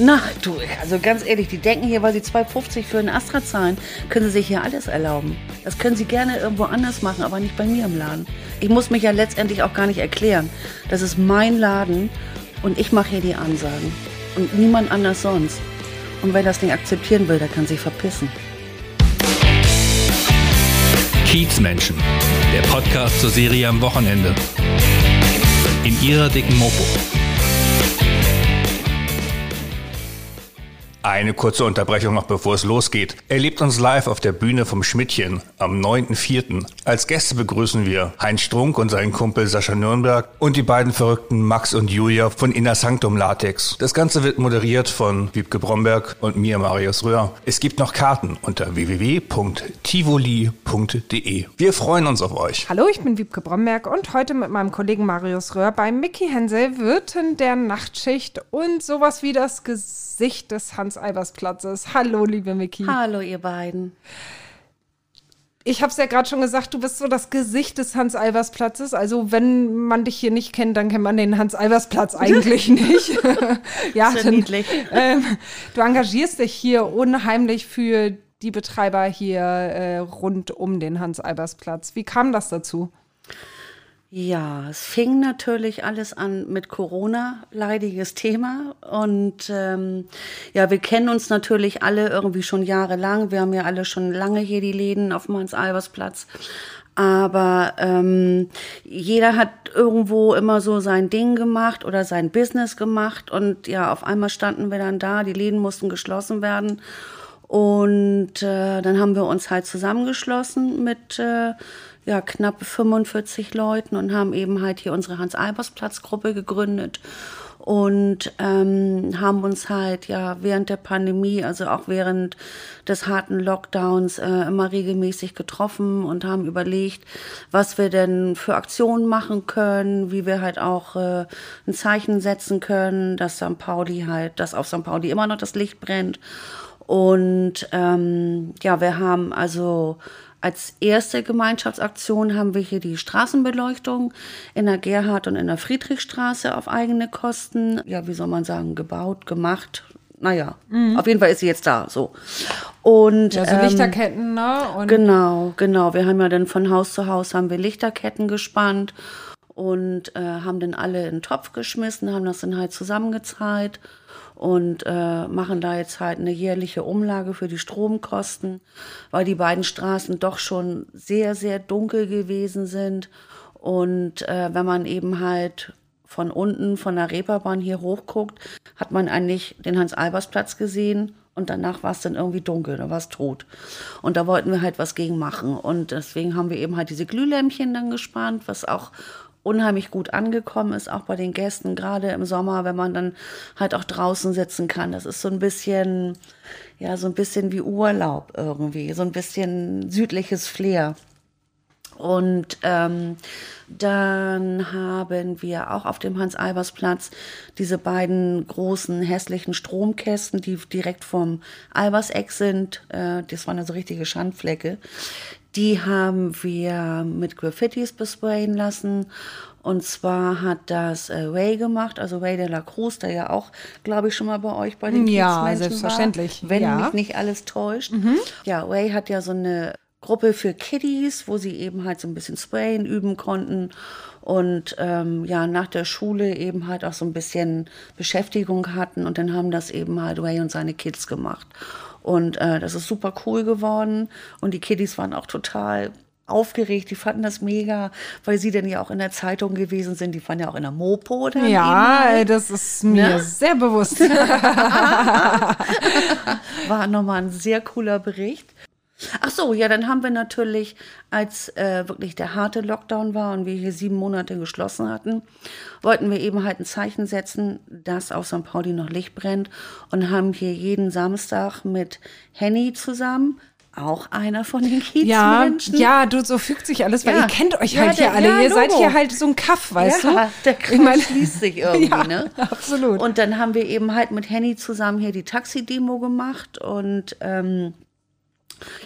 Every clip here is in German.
Na, du, also ganz ehrlich, die denken hier, weil sie 2,50 für einen Astra zahlen, können sie sich hier alles erlauben. Das können sie gerne irgendwo anders machen, aber nicht bei mir im Laden. Ich muss mich ja letztendlich auch gar nicht erklären. Das ist mein Laden und ich mache hier die Ansagen. Und niemand anders sonst. Und wer das nicht akzeptieren will, der kann sich verpissen. Kiezmenschen, der Podcast zur Serie am Wochenende. In ihrer dicken Mopo. Eine kurze Unterbrechung noch bevor es losgeht. Erlebt uns live auf der Bühne vom Schmidtchen am 9.4. Als Gäste begrüßen wir Heinz Strunk und seinen Kumpel Sascha Nürnberg und die beiden Verrückten Max und Julia von Inner Sanctum Latex. Das Ganze wird moderiert von Wiebke Bromberg und mir, Marius Röhr. Es gibt noch Karten unter www.tivoli.de. Wir freuen uns auf euch. Hallo, ich bin Wiebke Bromberg und heute mit meinem Kollegen Marius Röhr bei Mickey Hensel Wirten der Nachtschicht und sowas wie das Gesicht des Hans Hans-Albers-Platzes. Hallo, liebe Miki. Hallo, ihr beiden. Ich habe es ja gerade schon gesagt, du bist so das Gesicht des Hans-Albers-Platzes. Also wenn man dich hier nicht kennt, dann kennt man den Hans-Albers-Platz eigentlich nicht. ja, Sehr niedlich. Ähm, du engagierst dich hier unheimlich für die Betreiber hier äh, rund um den Hans-Albers-Platz. Wie kam das dazu? Ja, es fing natürlich alles an mit Corona, leidiges Thema. Und ähm, ja, wir kennen uns natürlich alle irgendwie schon jahrelang. Wir haben ja alle schon lange hier die Läden auf dem Hans-Albers-Platz. Aber ähm, jeder hat irgendwo immer so sein Ding gemacht oder sein Business gemacht. Und ja, auf einmal standen wir dann da, die Läden mussten geschlossen werden. Und äh, dann haben wir uns halt zusammengeschlossen mit äh, ja, knapp 45 Leuten und haben eben halt hier unsere Hans-Albers-Platz-Gruppe gegründet und ähm, haben uns halt ja während der Pandemie, also auch während des harten Lockdowns, äh, immer regelmäßig getroffen und haben überlegt, was wir denn für Aktionen machen können, wie wir halt auch äh, ein Zeichen setzen können, dass St. Pauli halt, dass auf St. Pauli immer noch das Licht brennt. Und ähm, ja, wir haben also als erste Gemeinschaftsaktion haben wir hier die Straßenbeleuchtung in der Gerhard- und in der Friedrichstraße auf eigene Kosten, ja, wie soll man sagen, gebaut, gemacht. Naja, mhm. auf jeden Fall ist sie jetzt da, so. Und, ja, so ähm, Lichterketten, ne? Genau, genau. Wir haben ja dann von Haus zu Haus haben wir Lichterketten gespannt und äh, haben dann alle in den Topf geschmissen, haben das dann halt zusammengezahlt und äh, machen da jetzt halt eine jährliche Umlage für die Stromkosten, weil die beiden Straßen doch schon sehr, sehr dunkel gewesen sind. Und äh, wenn man eben halt von unten von der Reeperbahn hier hochguckt, hat man eigentlich den Hans-Albers-Platz gesehen und danach war es dann irgendwie dunkel, da war es tot. Und da wollten wir halt was gegen machen. Und deswegen haben wir eben halt diese Glühlämpchen dann gespannt, was auch unheimlich gut angekommen ist, auch bei den Gästen, gerade im Sommer, wenn man dann halt auch draußen sitzen kann. Das ist so ein bisschen, ja, so ein bisschen wie Urlaub irgendwie, so ein bisschen südliches Flair. Und ähm, dann haben wir auch auf dem Hans-Albers-Platz diese beiden großen hässlichen Stromkästen, die direkt vom Albers-Eck sind. Äh, das waren also richtige Schandflecke. Die haben wir mit Graffitis besprayen lassen. Und zwar hat das äh, Ray gemacht, also Ray de la Cruz, der ja auch, glaube ich, schon mal bei euch bei den Ja, selbstverständlich. War, wenn ja. mich nicht alles täuscht. Mhm. Ja, Ray hat ja so eine Gruppe für Kiddies, wo sie eben halt so ein bisschen Sprayen üben konnten und ähm, ja nach der Schule eben halt auch so ein bisschen Beschäftigung hatten und dann haben das eben halt Ray und seine Kids gemacht. Und äh, das ist super cool geworden. Und die Kiddies waren auch total aufgeregt, die fanden das mega, weil sie dann ja auch in der Zeitung gewesen sind, die waren ja auch in der Mopo. Dann ja, halt. das ist mir ne? sehr bewusst. War nochmal ein sehr cooler Bericht. Ach so, ja, dann haben wir natürlich, als äh, wirklich der harte Lockdown war und wir hier sieben Monate geschlossen hatten, wollten wir eben halt ein Zeichen setzen, dass auf St. Pauli noch Licht brennt und haben hier jeden Samstag mit Henny zusammen auch einer von den Kiezmenschen. Ja, ja, du, so fügt sich alles, weil ja. ihr kennt euch ja, halt hier alle. Ja, ihr Logo. seid hier halt so ein Kaff, weißt ja, du? der Kreis ich mein, schließt sich irgendwie, ja, ne? absolut. Und dann haben wir eben halt mit Henny zusammen hier die Taxi-Demo gemacht und ähm,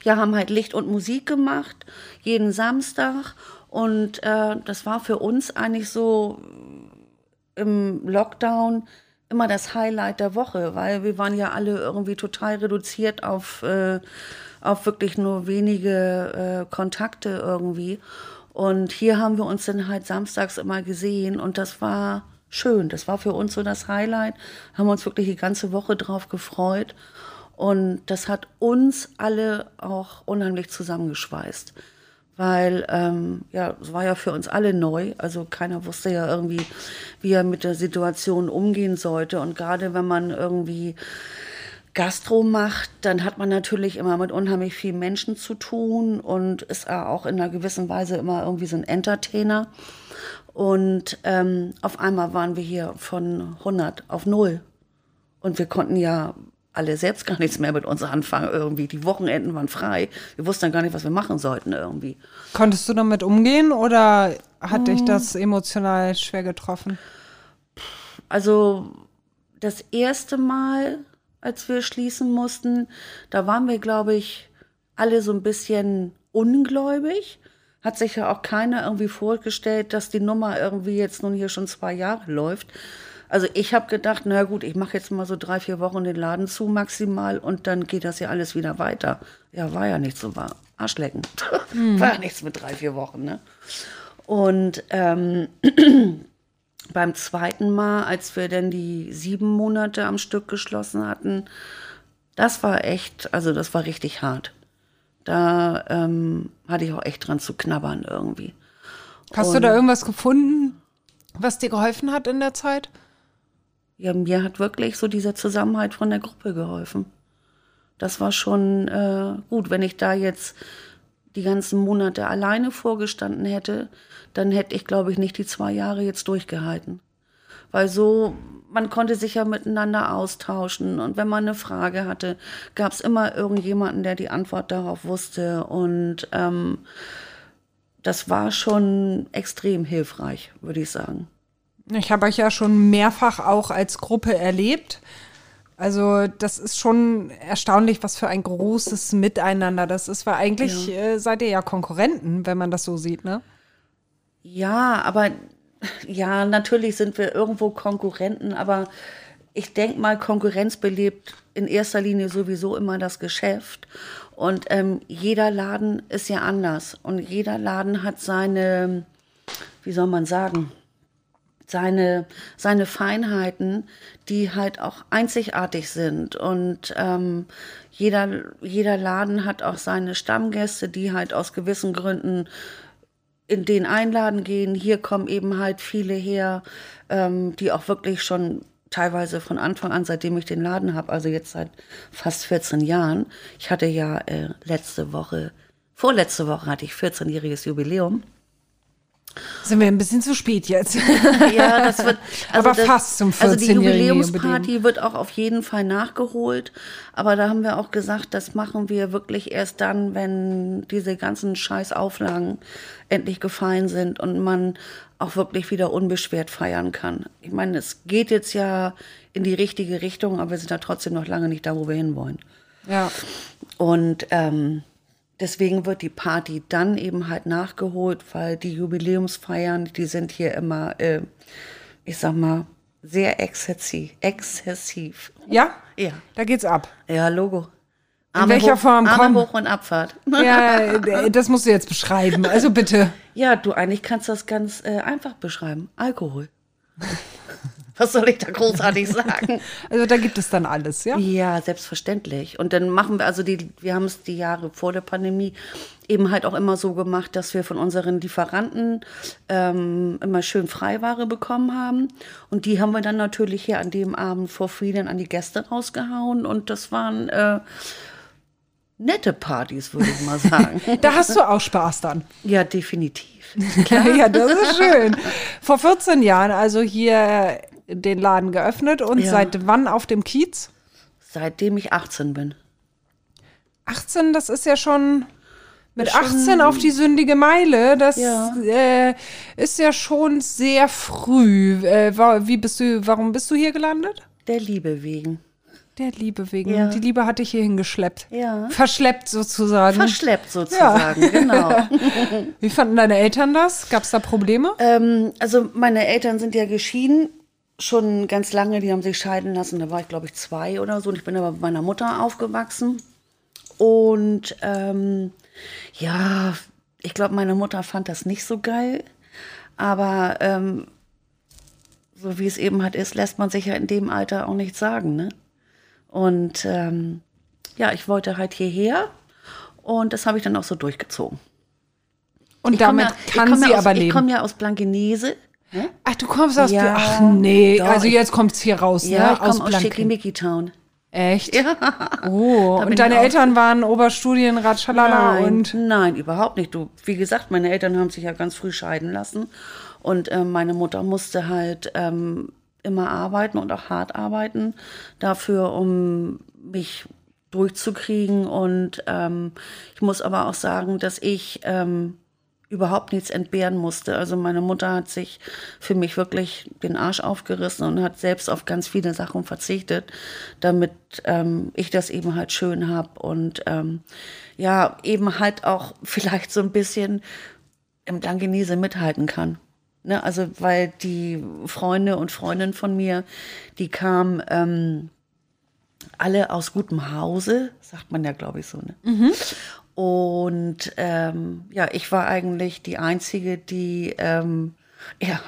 ja, haben halt Licht und Musik gemacht, jeden Samstag. Und äh, das war für uns eigentlich so im Lockdown immer das Highlight der Woche, weil wir waren ja alle irgendwie total reduziert auf, äh, auf wirklich nur wenige äh, Kontakte irgendwie. Und hier haben wir uns dann halt samstags immer gesehen und das war schön. Das war für uns so das Highlight. Haben uns wirklich die ganze Woche drauf gefreut. Und das hat uns alle auch unheimlich zusammengeschweißt. Weil, ähm, ja, es war ja für uns alle neu. Also keiner wusste ja irgendwie, wie er mit der Situation umgehen sollte. Und gerade wenn man irgendwie Gastro macht, dann hat man natürlich immer mit unheimlich vielen Menschen zu tun und ist auch in einer gewissen Weise immer irgendwie so ein Entertainer. Und ähm, auf einmal waren wir hier von 100 auf 0. Und wir konnten ja alle selbst gar nichts mehr mit uns anfangen irgendwie. Die Wochenenden waren frei. Wir wussten dann gar nicht, was wir machen sollten irgendwie. Konntest du damit umgehen oder hat dich das emotional schwer getroffen? Also das erste Mal, als wir schließen mussten, da waren wir, glaube ich, alle so ein bisschen ungläubig. Hat sich ja auch keiner irgendwie vorgestellt, dass die Nummer irgendwie jetzt nun hier schon zwei Jahre läuft. Also ich habe gedacht, na gut, ich mache jetzt mal so drei, vier Wochen den Laden zu maximal und dann geht das ja alles wieder weiter. Ja, war ja nicht so, war Arschlecken. war ja nichts mit drei, vier Wochen, ne? Und ähm, beim zweiten Mal, als wir dann die sieben Monate am Stück geschlossen hatten, das war echt, also das war richtig hart. Da ähm, hatte ich auch echt dran zu knabbern irgendwie. Hast du Und- da irgendwas gefunden, was dir geholfen hat in der Zeit? Ja, mir hat wirklich so dieser Zusammenhalt von der Gruppe geholfen. Das war schon äh, gut. Wenn ich da jetzt die ganzen Monate alleine vorgestanden hätte, dann hätte ich, glaube ich, nicht die zwei Jahre jetzt durchgehalten. Weil so, man konnte sich ja miteinander austauschen und wenn man eine Frage hatte, gab es immer irgendjemanden, der die Antwort darauf wusste. Und ähm, das war schon extrem hilfreich, würde ich sagen. Ich habe euch ja schon mehrfach auch als Gruppe erlebt. Also das ist schon erstaunlich, was für ein großes Miteinander das ist, weil eigentlich äh, seid ihr ja Konkurrenten, wenn man das so sieht, ne? Ja, aber ja, natürlich sind wir irgendwo Konkurrenten, aber ich denke mal, Konkurrenz belebt in erster Linie sowieso immer das Geschäft. Und ähm, jeder Laden ist ja anders. Und jeder Laden hat seine, wie soll man sagen, seine, seine Feinheiten, die halt auch einzigartig sind. Und ähm, jeder, jeder Laden hat auch seine Stammgäste, die halt aus gewissen Gründen in den Einladen gehen. Hier kommen eben halt viele her, ähm, die auch wirklich schon teilweise von Anfang an, seitdem ich den Laden habe, also jetzt seit fast 14 Jahren. Ich hatte ja äh, letzte Woche, vorletzte Woche hatte ich 14-jähriges Jubiläum. Sind wir ein bisschen zu spät jetzt. Ja, das wird. Also Aber das, fast zum Also die 14-jährigen Jubiläumsparty wird auch auf jeden Fall nachgeholt. Aber da haben wir auch gesagt, das machen wir wirklich erst dann, wenn diese ganzen Scheißauflagen endlich gefallen sind und man auch wirklich wieder unbeschwert feiern kann. Ich meine, es geht jetzt ja in die richtige Richtung, aber wir sind da trotzdem noch lange nicht da, wo wir hinwollen. ja. Und ähm, deswegen wird die Party dann eben halt nachgeholt, weil die Jubiläumsfeiern, die sind hier immer, äh, ich sag mal, sehr exzessiv. exzessiv. Ja? Ja, Da geht's ab. ja, Logo. In welcher hoch, Form? Arme hoch und Abfahrt. Ja, äh, das musst du jetzt beschreiben. Also bitte. Ja, du, eigentlich kannst du das ganz äh, einfach beschreiben. Alkohol. Was soll ich da großartig sagen? Also da gibt es dann alles, ja? Ja, selbstverständlich. Und dann machen wir, also die, wir haben es die Jahre vor der Pandemie eben halt auch immer so gemacht, dass wir von unseren Lieferanten ähm, immer schön Freiware bekommen haben. Und die haben wir dann natürlich hier an dem Abend vor Frieden an die Gäste rausgehauen. Und das waren äh, nette Partys, würde ich mal sagen. Da hast du auch Spaß dann. ja, definitiv. Ja, das ist schön. Vor 14 Jahren also hier den Laden geöffnet und Ja. seit wann auf dem Kiez? Seitdem ich 18 bin. 18, das ist ja schon mit schon- 18 auf die sündige Meile. Das Ja. äh, ist ja schon sehr früh. Äh, wie bist du, warum bist du hier gelandet? Der Liebe wegen. Der Liebe wegen. Ja. Die Liebe hat dich hierhin geschleppt. Ja. Verschleppt sozusagen. Verschleppt sozusagen, genau. wie fanden deine Eltern das? Gab es da Probleme? Ähm, also meine Eltern sind ja geschieden, schon ganz lange, die haben sich scheiden lassen. Da war ich, glaube ich, zwei oder so. Und ich bin aber mit meiner Mutter aufgewachsen. Und ähm, ja, ich glaube, meine Mutter fand das nicht so geil. Aber ähm, so wie es eben halt ist, lässt man sich ja in dem Alter auch nichts sagen. Ne? Und ähm, ja, ich wollte halt hierher. Und das habe ich dann auch so durchgezogen. Und Ich damit ja, ich kann sie aus, aber Ich leben. komme ja aus Blankenese. Ne? Ach, du kommst aus. Ja, Ach nee, doch, also jetzt kommt's hier raus, Ja, ne? ich komme aus Blanken. Schickimicki Town. Echt? Ja. Oh, und deine Eltern waren Oberstudienrat Schalala Nein, und. nein, überhaupt nicht. Du, wie gesagt, meine Eltern haben sich ja ganz früh scheiden lassen. Und ähm, meine Mutter musste halt ähm, immer arbeiten und auch hart arbeiten dafür, um mich durchzukriegen. Und ähm, ich muss aber auch sagen, dass ich ähm, überhaupt nichts entbehren musste. Also meine Mutter hat sich für mich wirklich den Arsch aufgerissen und hat selbst auf ganz viele Sachen verzichtet, damit ähm, ich das eben halt schön habe und ähm, ja, eben halt auch vielleicht so ein bisschen im Blankenese mithalten kann. Ne, also weil die Freunde und Freundinnen von mir, die kamen ähm, alle aus gutem Hause, sagt man ja, glaube ich, so. Ne? Und ähm, ja, ich war eigentlich die Einzige, die ähm, ja,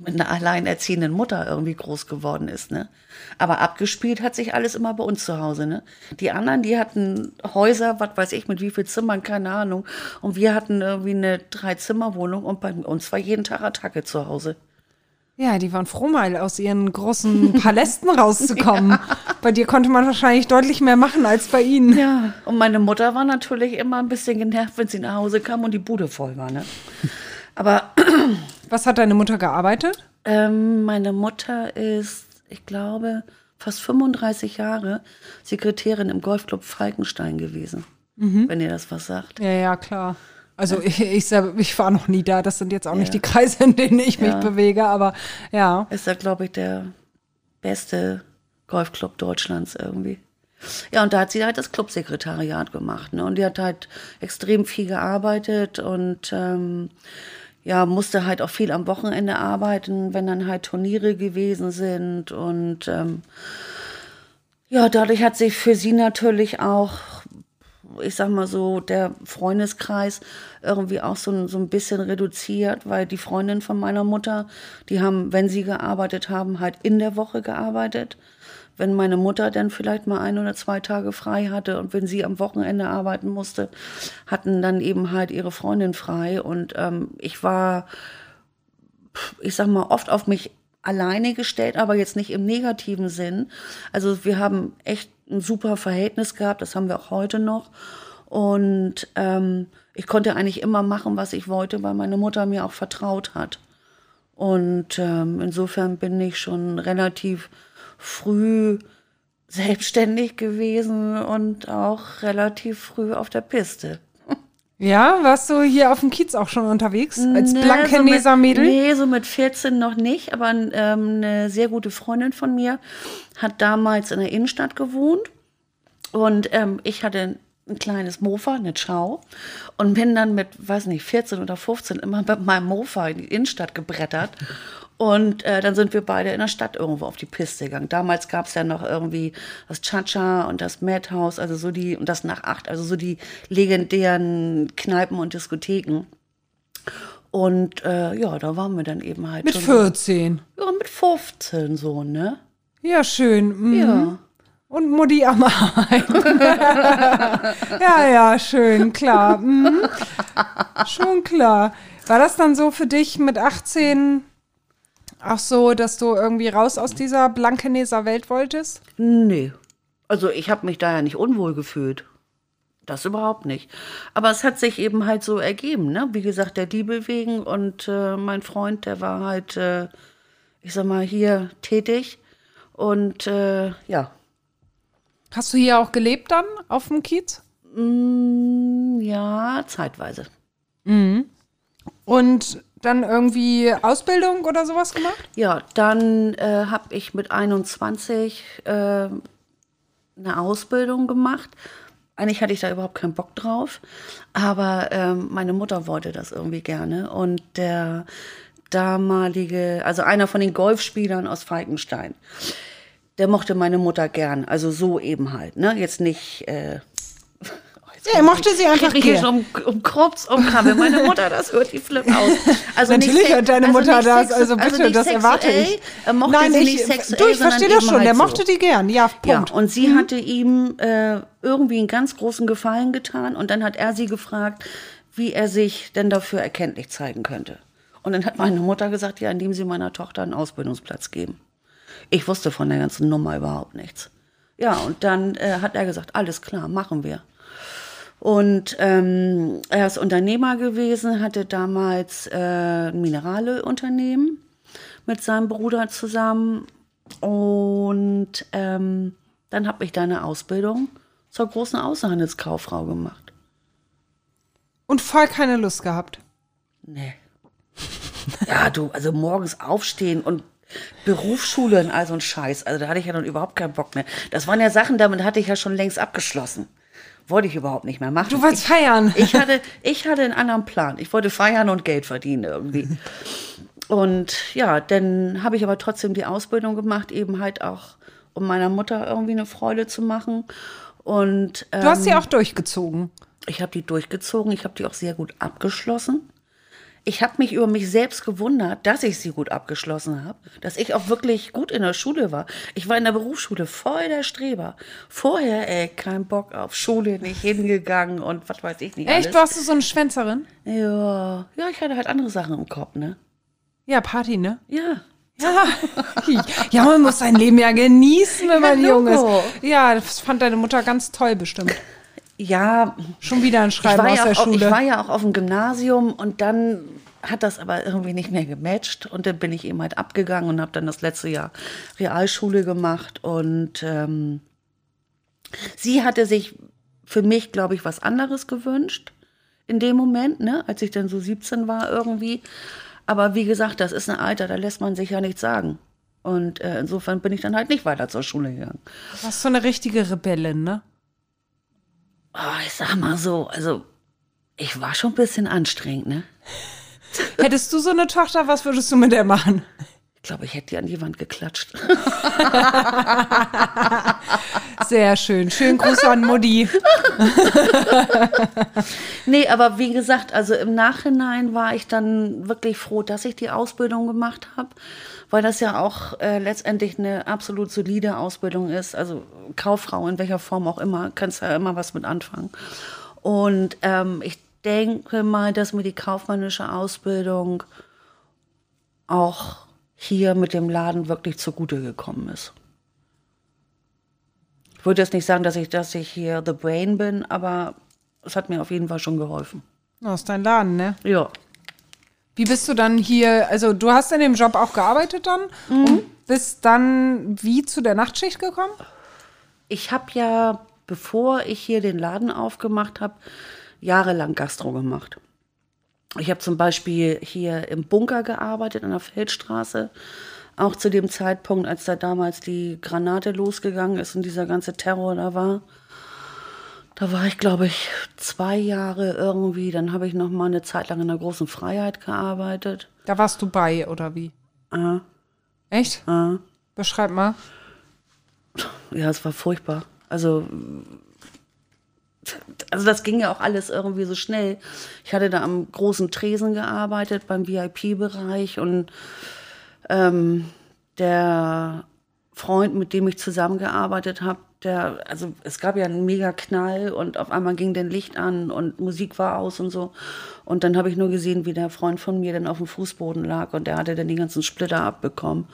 mit einer alleinerziehenden Mutter irgendwie groß geworden ist. Ne? Aber abgespielt hat sich alles immer bei uns zu Hause. Ne? Die anderen, die hatten Häuser, was weiß ich, mit wie viel Zimmern, keine Ahnung. Und wir hatten irgendwie eine Drei-Zimmer-Wohnung und bei uns war jeden Tag Attacke zu Hause. Ja, die waren froh, mal aus ihren großen Palästen rauszukommen. Bei dir konnte man wahrscheinlich deutlich mehr machen als bei ihnen. Ja, und meine Mutter war natürlich immer ein bisschen genervt, wenn sie nach Hause kam und die Bude voll war. Ne? Aber Was hat deine Mutter gearbeitet? ähm, meine Mutter ist, ich glaube, fast 35 Jahre Sekretärin im Golfclub Falkenstein gewesen. Wenn ihr das was sagt. Ja, ja, klar. Also ich, ich, selber- ich war noch nie da. Das sind jetzt auch nicht die Kreise, in denen ich mich Ja. bewege, aber ja. Ist da, glaube ich, der beste Golfclub Deutschlands irgendwie. Ja, und da hat sie halt das Clubsekretariat gemacht. Ne? Und die hat halt extrem viel gearbeitet und ähm, ja, musste halt auch viel am Wochenende arbeiten, wenn dann halt Turniere gewesen sind. Und ähm, ja, dadurch hat sich für sie natürlich auch, ich sag mal so, der Freundeskreis irgendwie auch so, ein- so ein bisschen reduziert, weil die Freundinnen von meiner Mutter, die haben, wenn sie gearbeitet haben, halt in der Woche gearbeitet. Wenn meine Mutter dann vielleicht mal ein oder zwei Tage frei hatte und wenn sie am Wochenende arbeiten musste, hatten dann eben halt ihre Freundin frei. Und ähm, ich war ich sag mal, oft auf mich alleine gestellt, aber jetzt nicht im negativen Sinn. Also wir haben echt ein super Verhältnis gehabt, das haben wir auch heute noch. Und ähm, ich konnte eigentlich immer machen, was ich wollte, weil meine Mutter mir auch vertraut hat. Und ähm, insofern bin ich schon relativ früh selbstständig gewesen und auch relativ früh auf der Piste. Ja, warst du hier auf dem Kiez auch schon unterwegs? Als Nee, Blankeneser so mit, Mädel? Nee, so mit 14 noch nicht, aber ähm, eine sehr gute Freundin von mir hat damals in der Innenstadt gewohnt und ähm, ich hatte ein kleines Mofa, eine Schau und bin dann mit, weiß nicht, 14 oder 15 immer mit meinem Mofa in die Innenstadt gebrettert und äh, dann sind wir beide in der Stadt irgendwo auf die Piste gegangen. Damals gab es ja noch irgendwie das Cha-Cha und das Madhouse, also so die, und das nach acht, also so die legendären Kneipen und Diskotheken. Und äh, ja, da waren wir dann eben halt Mit schon. 14. Ja, mit 15 so, ne? Ja, schön. Mhm. Ja. Und Mutti am Arbeiten. ja, ja, schön, klar. Mhm. Schon klar. War das dann so für dich mit 18 auch so, dass du irgendwie raus aus dieser Blankeneser Welt wolltest? Nee. Also ich habe mich da ja nicht unwohl gefühlt. Das überhaupt nicht. Aber es hat sich eben halt so ergeben, ne? Wie gesagt, der Diebel wegen und äh, mein Freund, der war halt, äh, ich sag mal, hier tätig. Und äh, ja. Hast du hier auch gelebt dann auf dem Kiez? Mm, ja, zeitweise. Und dann irgendwie Ausbildung oder sowas gemacht? Ja, dann äh, habe ich mit 21 äh, eine Ausbildung gemacht. Eigentlich hatte ich da überhaupt keinen Bock drauf, aber ähm, meine Mutter wollte das irgendwie gerne und der damalige, also einer von den Golfspielern aus Falkenstein. Der mochte meine Mutter gern, also so eben halt, ne? Jetzt nicht. Äh, Ja, er mochte sie einfach ich hier um, um Krups umkrabbeln. Meine Mutter, das hört die Flip aus. Also Natürlich hört deine also Mutter nicht das, also bitte, nicht das erwarte ich. Er mochte Nein, sie ich, nicht sexuell, du, ich verstehe das schon, halt der so. mochte die gern, ja, Ja, Punkt. und sie hatte ihm äh, irgendwie einen ganz großen Gefallen getan und dann hat er sie gefragt, wie er sich denn dafür erkenntlich zeigen könnte. Und dann hat meine Mutter gesagt, ja, indem sie meiner Tochter einen Ausbildungsplatz geben. Ich wusste von der ganzen Nummer überhaupt nichts. Ja, und dann äh, hat er gesagt, alles klar, machen wir. Und ähm, er ist Unternehmer gewesen, hatte damals äh, ein Mineraleunternehmen mit seinem Bruder zusammen. Und ähm, dann habe ich da eine Ausbildung zur großen Außenhandelskauffrau gemacht. Und voll keine Lust gehabt. Nee. Ja, du, also morgens aufstehen und Berufsschule und all so ein Scheiß. Also da hatte ich ja dann überhaupt keinen Bock mehr. Das waren ja Sachen, damit hatte ich ja schon längst abgeschlossen. Wollte ich überhaupt nicht mehr machen. Du wolltest ich, feiern. Ich hatte, ich hatte einen anderen Plan. Ich wollte feiern und Geld verdienen irgendwie. Und ja, dann habe ich aber trotzdem die Ausbildung gemacht, eben halt auch, um meiner Mutter irgendwie eine Freude zu machen. Und ähm, Du hast sie auch durchgezogen. ich habe die durchgezogen, ich habe die auch sehr gut abgeschlossen. Ich habe mich über mich selbst gewundert, dass ich sie gut abgeschlossen habe, dass ich auch wirklich gut in der Schule war. Ich war in der Berufsschule voll der Streber. Vorher, ey, kein Bock auf Schule, nicht hingegangen und was weiß ich nicht Echt, alles. warst du so eine Schwänzerin? Ja, ja, ich hatte halt andere Sachen im Kopf, ne? Ja, Party, ne? Ja. Ja. ja, man muss sein Leben ja genießen, wenn man Ja, jung ist. Ja, das fand deine Mutter ganz toll bestimmt. Ja, Schon wieder ein ich Schreiben aus ja der auch, ich Schule. war ja auch auf dem Gymnasium und dann hat das aber irgendwie nicht mehr gematcht und dann bin ich eben halt abgegangen und habe dann das letzte Jahr Realschule gemacht und ähm, sie hatte sich für mich, glaube ich, was anderes gewünscht in dem Moment, ne, als ich dann so 17 war irgendwie. Aber wie gesagt, das ist ein Alter, da lässt man sich ja nichts sagen. Und äh, insofern bin ich dann halt nicht weiter zur Schule gegangen. Du warst so eine richtige Rebellin, ne? Oh, ich sag mal so, also ich war schon ein bisschen anstrengend, ne? Hättest du so eine Tochter, was würdest du mit der machen? Ich glaube, ich hätte die an die Wand geklatscht. Sehr schön. Schönen Gruß an Mutti. nee, aber wie gesagt, also im Nachhinein war ich dann wirklich froh, dass ich die Ausbildung gemacht habe, weil das ja auch äh, letztendlich eine absolut solide Ausbildung ist. Also Kauffrau in welcher Form auch immer, kannst ja immer was mit anfangen. Und ähm, ich denke mal, dass mir die kaufmännische Ausbildung auch hier mit dem Laden wirklich zugute gekommen ist. Ich würde jetzt nicht sagen, dass ich, dass ich hier the brain bin, aber es hat mir auf jeden Fall schon geholfen. Aus dein Laden, ne? Ja. Wie bist du dann hier, also du hast in dem Job auch gearbeitet dann und bist dann wie zu der Nachtschicht gekommen? Ich habe ja, bevor ich hier den Laden aufgemacht habe, jahrelang Gastro gemacht. Ich habe zum Beispiel hier im Bunker gearbeitet, an der Feldstraße. Auch zu dem Zeitpunkt, als da damals die Granate losgegangen ist und dieser ganze Terror da war. Da war ich, glaube ich, zwei Jahre irgendwie. Dann habe ich noch mal eine Zeit lang in der großen Freiheit gearbeitet. Da warst du bei, oder wie? Äh, Echt? äh. Beschreib mal. Ja, es war furchtbar. Also, also das ging ja auch alles irgendwie so schnell. Ich hatte da am großen Tresen gearbeitet, beim VIP-Bereich und ähm, der Freund, mit dem ich zusammengearbeitet habe, der, also es gab ja einen mega Knall und auf einmal ging den Licht an und Musik war aus und so. Und dann habe ich nur gesehen, wie der Freund von mir dann auf dem Fußboden lag und der hatte dann die ganzen Splitter abbekommen.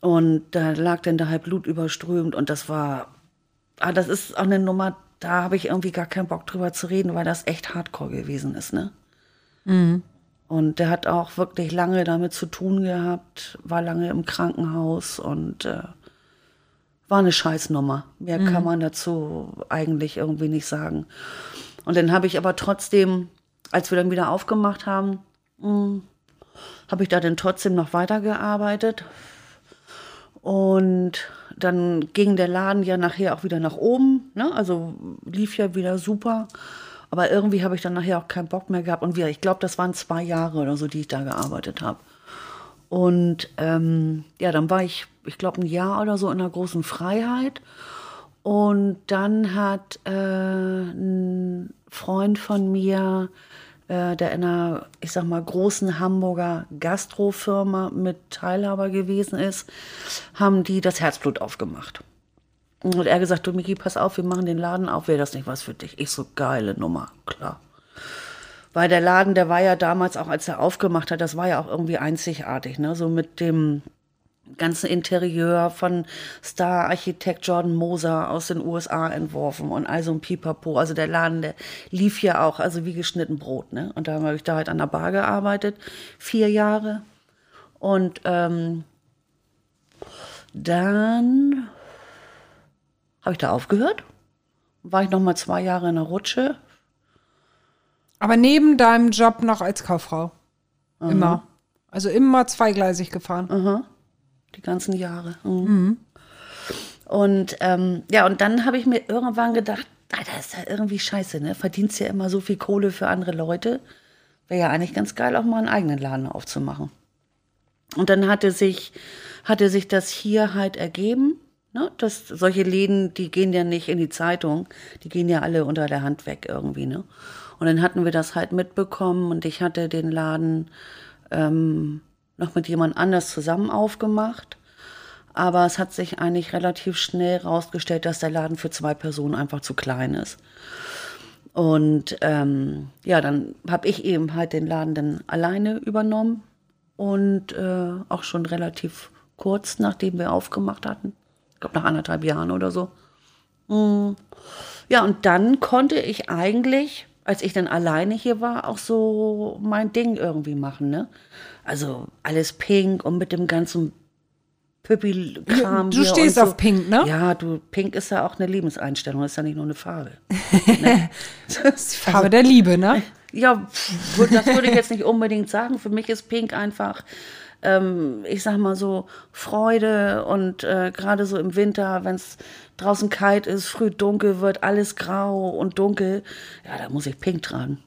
Und da lag dann da halb Blut überströmt und das war, ah, das ist auch eine Nummer, da habe ich irgendwie gar keinen Bock drüber zu reden, weil das echt hardcore gewesen ist, ne? Und der hat auch wirklich lange damit zu tun gehabt, war lange im Krankenhaus und äh, war eine Scheißnummer. Mehr kann man dazu eigentlich irgendwie nicht sagen. Und dann habe ich aber trotzdem, als wir dann wieder aufgemacht haben, mh, habe ich da dann trotzdem noch weitergearbeitet. Und dann ging der Laden ja nachher auch wieder nach oben. Ne? Also lief ja wieder super. Aber irgendwie habe ich dann nachher auch keinen Bock mehr gehabt. Und wieder, ich glaube, das waren zwei Jahre oder so, die ich da gearbeitet habe. Und ähm, ja, dann war ich, ich glaube, ein Jahr oder so in einer großen Freiheit. Und dann hat äh, ein Freund von mir, äh, der in einer, ich sag mal, großen Hamburger Gastrofirma mit Teilhaber gewesen ist, haben die das Herzblut aufgemacht. Und er gesagt, du Miki, pass auf, wir machen den Laden auf, wäre das nicht was für dich? Ich so, geile Nummer, klar. Weil der Laden, der war ja damals auch, als er aufgemacht hat, das war ja auch irgendwie einzigartig, ne? So mit dem ganzen Interieur von Star-Architekt Jordan Moser aus den USA entworfen und also ein Pipapo. Also der Laden, der lief ja auch, also wie geschnitten Brot, ne? Und da habe ich da halt an der Bar gearbeitet, vier Jahre. Und ähm, dann habe ich da aufgehört. War ich noch mal zwei Jahre in der Rutsche, Aber neben deinem Job noch als Kauffrau. Immer. Also immer zweigleisig gefahren. Die ganzen Jahre. Mhm. Und ähm, ja, und dann habe ich mir irgendwann gedacht, ah, das ist ja irgendwie scheiße, ne? Verdienst ja immer so viel Kohle für andere Leute. Wäre ja eigentlich ganz geil, auch mal einen eigenen Laden aufzumachen. Und dann hatte sich, hatte sich das hier halt ergeben. Ne? Das, solche Läden, die gehen ja nicht in die Zeitung, die gehen ja alle unter der Hand weg irgendwie. Ne? Und dann hatten wir das halt mitbekommen und ich hatte den Laden ähm, noch mit jemand anders zusammen aufgemacht. Aber es hat sich eigentlich relativ schnell rausgestellt, dass der Laden für zwei Personen einfach zu klein ist. Und ähm, ja, dann habe ich eben halt den Laden dann alleine übernommen und äh, auch schon relativ kurz, nachdem wir aufgemacht hatten. Ich glaube, nach anderthalb Jahren oder so. Mm. Ja, und dann konnte ich eigentlich, als ich dann alleine hier war, auch so mein Ding irgendwie machen. Ne? Also alles pink und mit dem ganzen Püppi-Kram. Du stehst so. auf Pink, ne? Ja, du, pink ist ja auch eine Lebenseinstellung, das ist ja nicht nur eine Farbe. Das ist die Farbe der Liebe, ne? Ja, das würde ich jetzt nicht unbedingt sagen. Für mich ist Pink einfach, ähm, ich sag mal so, Freude und äh, gerade so im Winter, wenn es draußen kalt ist, früh dunkel wird, alles grau und dunkel, ja, da muss ich Pink tragen.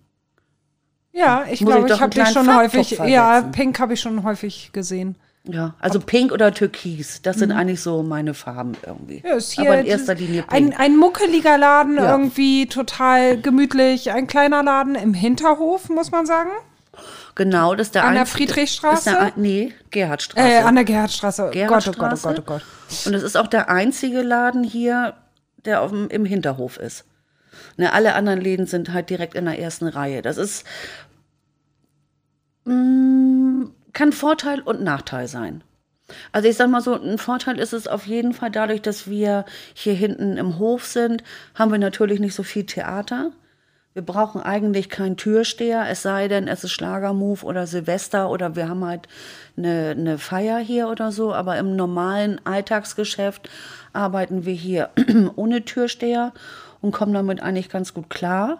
Ja, ich glaube, ich ich habe dich schon häufig, Farbtupfer ja. Pink habe ich schon häufig gesehen. Ja, also Pink oder Türkis, das sind eigentlich so meine Farben irgendwie. Mhm. Ja, ist hier Aber in erster Linie ein, Pink. ein muckeliger Laden, Ja. irgendwie total gemütlich. Ein kleiner Laden im Hinterhof, muss man sagen. genau, das ist der An der Friedrichstraße? der ein- nee, Gerhardstraße. Äh, an der Gerhardstraße. Oh Gott, oh Gott, oh Gerhardstraße. Gott, oh Gott. Und es ist auch der einzige Laden hier, der auf dem, im Hinterhof ist. Ne, alle anderen Läden sind halt direkt in der ersten Reihe. Das ist mh, kann Vorteil und Nachteil sein. Also ich sag mal so, ein Vorteil ist es auf jeden Fall dadurch, dass wir hier hinten im Hof sind, haben wir natürlich nicht so viel Theater. Wir brauchen eigentlich keinen Türsteher, es sei denn, es ist Schlagermove oder Silvester oder wir haben halt eine, eine Feier hier oder so. Aber im normalen Alltagsgeschäft arbeiten wir hier ohne Türsteher und kommen damit eigentlich ganz gut klar.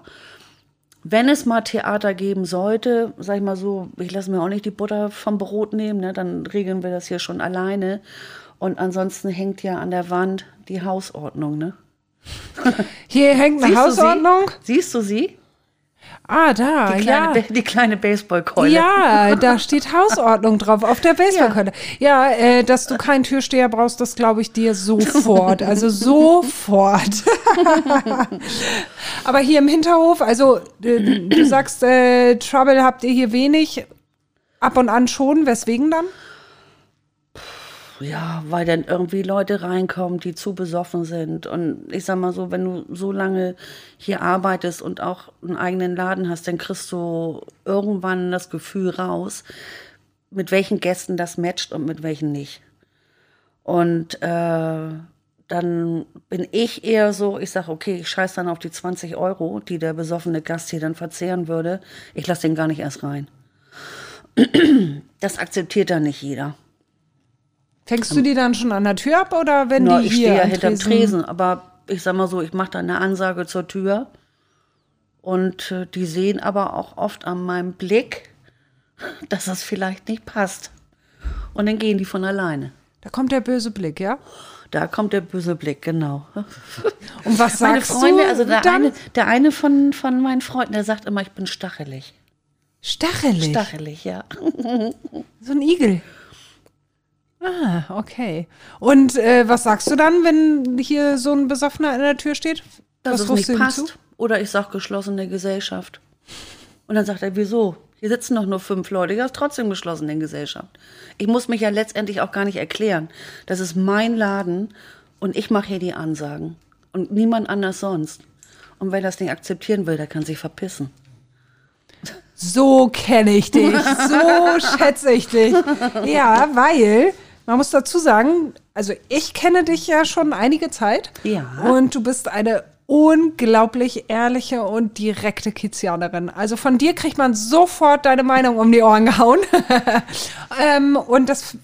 Wenn es mal Theater geben sollte, sag ich mal so, ich lasse mir auch nicht die Butter vom Brot nehmen, ne, dann regeln wir das hier schon alleine. Und ansonsten hängt ja an der Wand die Hausordnung, ne? Hier hängt eine Siehst du Hausordnung. Sie? Siehst du sie? Ah, da, Die ja. kleine, Ba- die kleine Baseballkeule. Ja, da steht Hausordnung drauf, auf der Baseballkeule. Ja, äh, dass du keinen Türsteher brauchst, das glaube ich dir sofort. Also sofort. Aber hier im Hinterhof, also äh, du sagst, äh, Trouble habt ihr hier wenig. Ab und an schon, weswegen dann? Ja, weil dann irgendwie Leute reinkommen, die zu besoffen sind. Und ich sag mal so, wenn du so lange hier arbeitest und auch einen eigenen Laden hast, dann kriegst du irgendwann das Gefühl raus, mit welchen Gästen das matcht und mit welchen nicht. Und äh, dann bin ich eher so, ich sag, okay, ich scheiß dann auf die 20 Euro, die der besoffene Gast hier dann verzehren würde. Ich lasse den gar nicht erst rein. Das akzeptiert dann nicht jeder. Fängst du die dann schon an der Tür ab oder wenn Na, die ich hier stehe ja hinterm Tresen, aber ich sag mal so, ich mache da eine Ansage zur Tür. Und äh, die sehen aber auch oft an meinem Blick, dass das vielleicht nicht passt. Und dann gehen die von alleine. Da kommt der böse Blick, ja? Da kommt der böse Blick, genau. Und was Meine sagst Freunde, du also der dann? eine, der eine von, von meinen Freunden, der sagt immer, ich bin stachelig. Stachelig. Stachelig, ja. So ein Igel. Ah, okay. Und äh, was sagst du dann, wenn hier so ein Besoffener in der Tür steht? Dass was es nicht passt. zu? Oder ich sag geschlossene Gesellschaft. Und dann sagt er, wieso? Hier sitzen doch nur fünf Leute, ja, ist trotzdem geschlossene Gesellschaft. Ich muss mich ja letztendlich auch gar nicht erklären. Das ist mein Laden und ich mache hier die Ansagen. Und niemand anders sonst. Und wer das nicht akzeptieren will, der kann sich verpissen. So kenne ich dich, so schätze ich dich. Ja, weil man muss dazu sagen, also ich kenne dich ja schon einige Zeit. Ja. Und du bist eine unglaublich ehrliche und direkte Kizianerin. Also von dir kriegt man sofort deine Meinung um die Ohren gehauen. ähm, und das,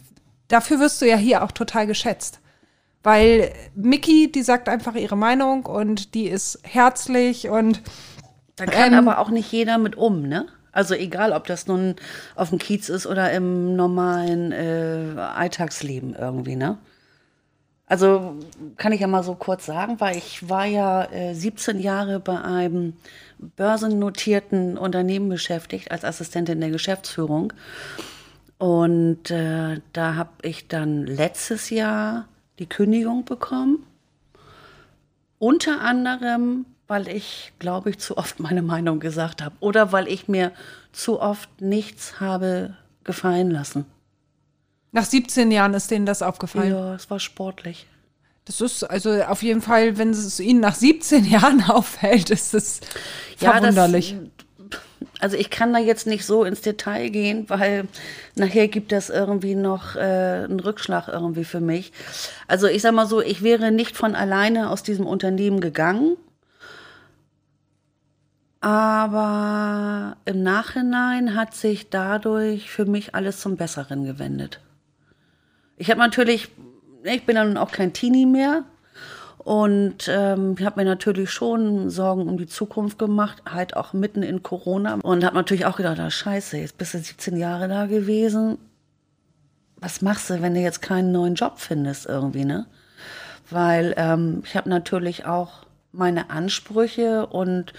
dafür wirst du ja hier auch total geschätzt. Weil Mickey, die sagt einfach ihre Meinung und die ist herzlich und Da kann Ähm, aber auch nicht jeder mit um, ne? Also egal, ob das nun auf dem Kiez ist oder im normalen äh, Alltagsleben irgendwie, ne? Also kann ich ja mal so kurz sagen, weil ich war ja äh, 17 Jahre bei einem börsennotierten Unternehmen beschäftigt als Assistentin der Geschäftsführung. Und äh, da habe ich dann letztes Jahr die Kündigung bekommen. Unter anderem, weil ich, glaube ich, zu oft meine Meinung gesagt habe. Oder weil ich mir zu oft nichts habe gefallen lassen. nach 17 Jahren ist denen das aufgefallen. Ja, es war sportlich. Das ist also auf jeden Fall, wenn es Ihnen nach 17 Jahren auffällt, ist es Ja, verwunderlich. Das, also ich kann da jetzt nicht so ins Detail gehen, weil nachher gibt das irgendwie noch äh, einen Rückschlag irgendwie für mich. Also ich sag mal so, ich wäre nicht von alleine aus diesem Unternehmen gegangen. Aber im Nachhinein hat sich dadurch für mich alles zum Besseren gewendet. Ich habe natürlich, ich bin dann auch kein Teenie mehr. Und ähm, habe mir natürlich schon Sorgen um die Zukunft gemacht, halt auch mitten in Corona. Und habe natürlich auch gedacht, ah, scheiße, jetzt bist du 17 Jahre da gewesen. Was machst du, wenn du jetzt keinen neuen Job findest irgendwie, ne? Weil ähm, ich habe natürlich auch meine Ansprüche und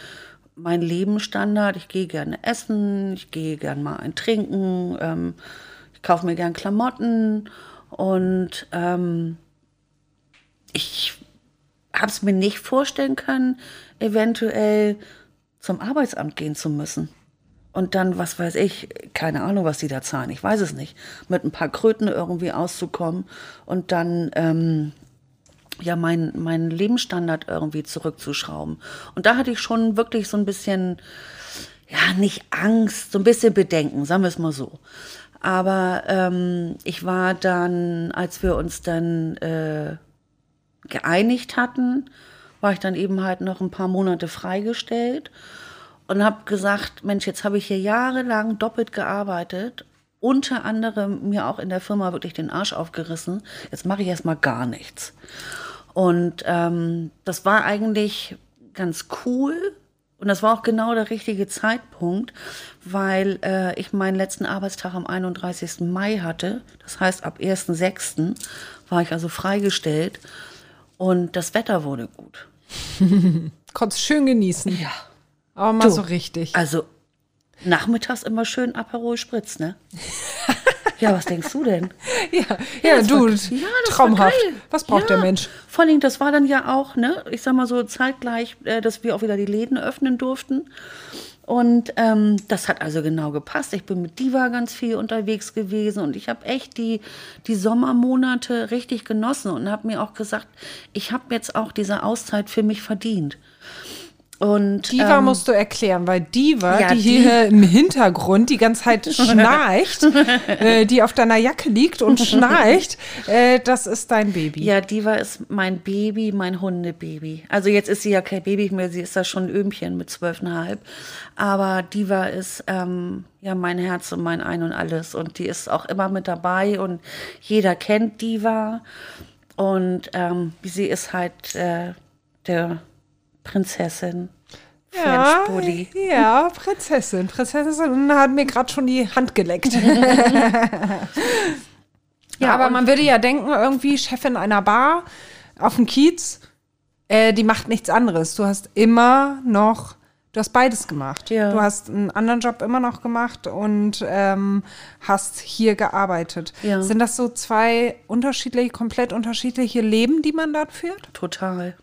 mein Lebensstandard. Ich gehe gerne essen, ich gehe gerne mal ein Trinken, ähm, ich kaufe mir gern Klamotten und ähm, ich habe es mir nicht vorstellen können, eventuell zum Arbeitsamt gehen zu müssen. Und dann, was weiß ich, keine Ahnung, was die da zahlen, ich weiß es nicht, mit ein paar Kröten irgendwie auszukommen und dann ähm, ja meinen mein Lebensstandard irgendwie zurückzuschrauben. Und da hatte ich schon wirklich so ein bisschen, ja, nicht Angst, so ein bisschen Bedenken, sagen wir es mal so. Aber ähm, ich war dann, als wir uns dann äh, geeinigt hatten, war ich dann eben halt noch ein paar Monate freigestellt und habe gesagt, Mensch, jetzt habe ich hier jahrelang doppelt gearbeitet, unter anderem mir auch in der Firma wirklich den Arsch aufgerissen. Jetzt mache ich erstmal gar nichts. Und ähm, das war eigentlich ganz cool. Und das war auch genau der richtige Zeitpunkt, weil äh, ich meinen letzten Arbeitstag am 31. Mai hatte. Das heißt, ab 1.6. war ich also freigestellt. Und das Wetter wurde gut. Konntest schön genießen. Ja. Aber mal Du, so richtig. Also nachmittags immer schön Aperol Spritz, ne? ja, was denkst du denn? ja, ja, das du, war- ja, traumhaft. Was braucht der Ja. Mensch? Vor allem, das war dann ja auch, ne, ich sag mal so zeitgleich, äh, dass wir auch wieder die Läden öffnen durften. Und ähm, das hat also genau gepasst. Ich bin mit Diva ganz viel unterwegs gewesen und ich habe echt die, die Sommermonate richtig genossen und habe mir auch gesagt, ich habe jetzt auch diese Auszeit für mich verdient. Und Diva ähm, musst du erklären, weil Diva, ja, die die- hier im Hintergrund die ganze Zeit schnarcht, äh, die auf deiner Jacke liegt und schnarcht, äh, das ist dein Baby. Ja, Diva ist mein Baby, mein Hundebaby. Also jetzt ist sie ja kein Baby mehr, sie ist da schon ein Öhmchen mit zwölfeinhalb. Aber Diva ist ähm, ja mein Herz und mein Ein und Alles. Und die ist auch immer mit dabei und jeder kennt Diva. Und ähm, sie ist halt äh, der Prinzessin. Ja, ja, Prinzessin. Prinzessin hat mir gerade schon die Hand geleckt. ja, aber man würde ja denken, irgendwie Chefin einer Bar auf dem Kiez, äh, die macht nichts anderes. Du hast immer noch Du hast beides gemacht. Ja. Du hast einen anderen Job immer noch gemacht und ähm, hast hier gearbeitet. Ja. Sind das so zwei unterschiedliche, komplett unterschiedliche Leben, die man dort führt? Total.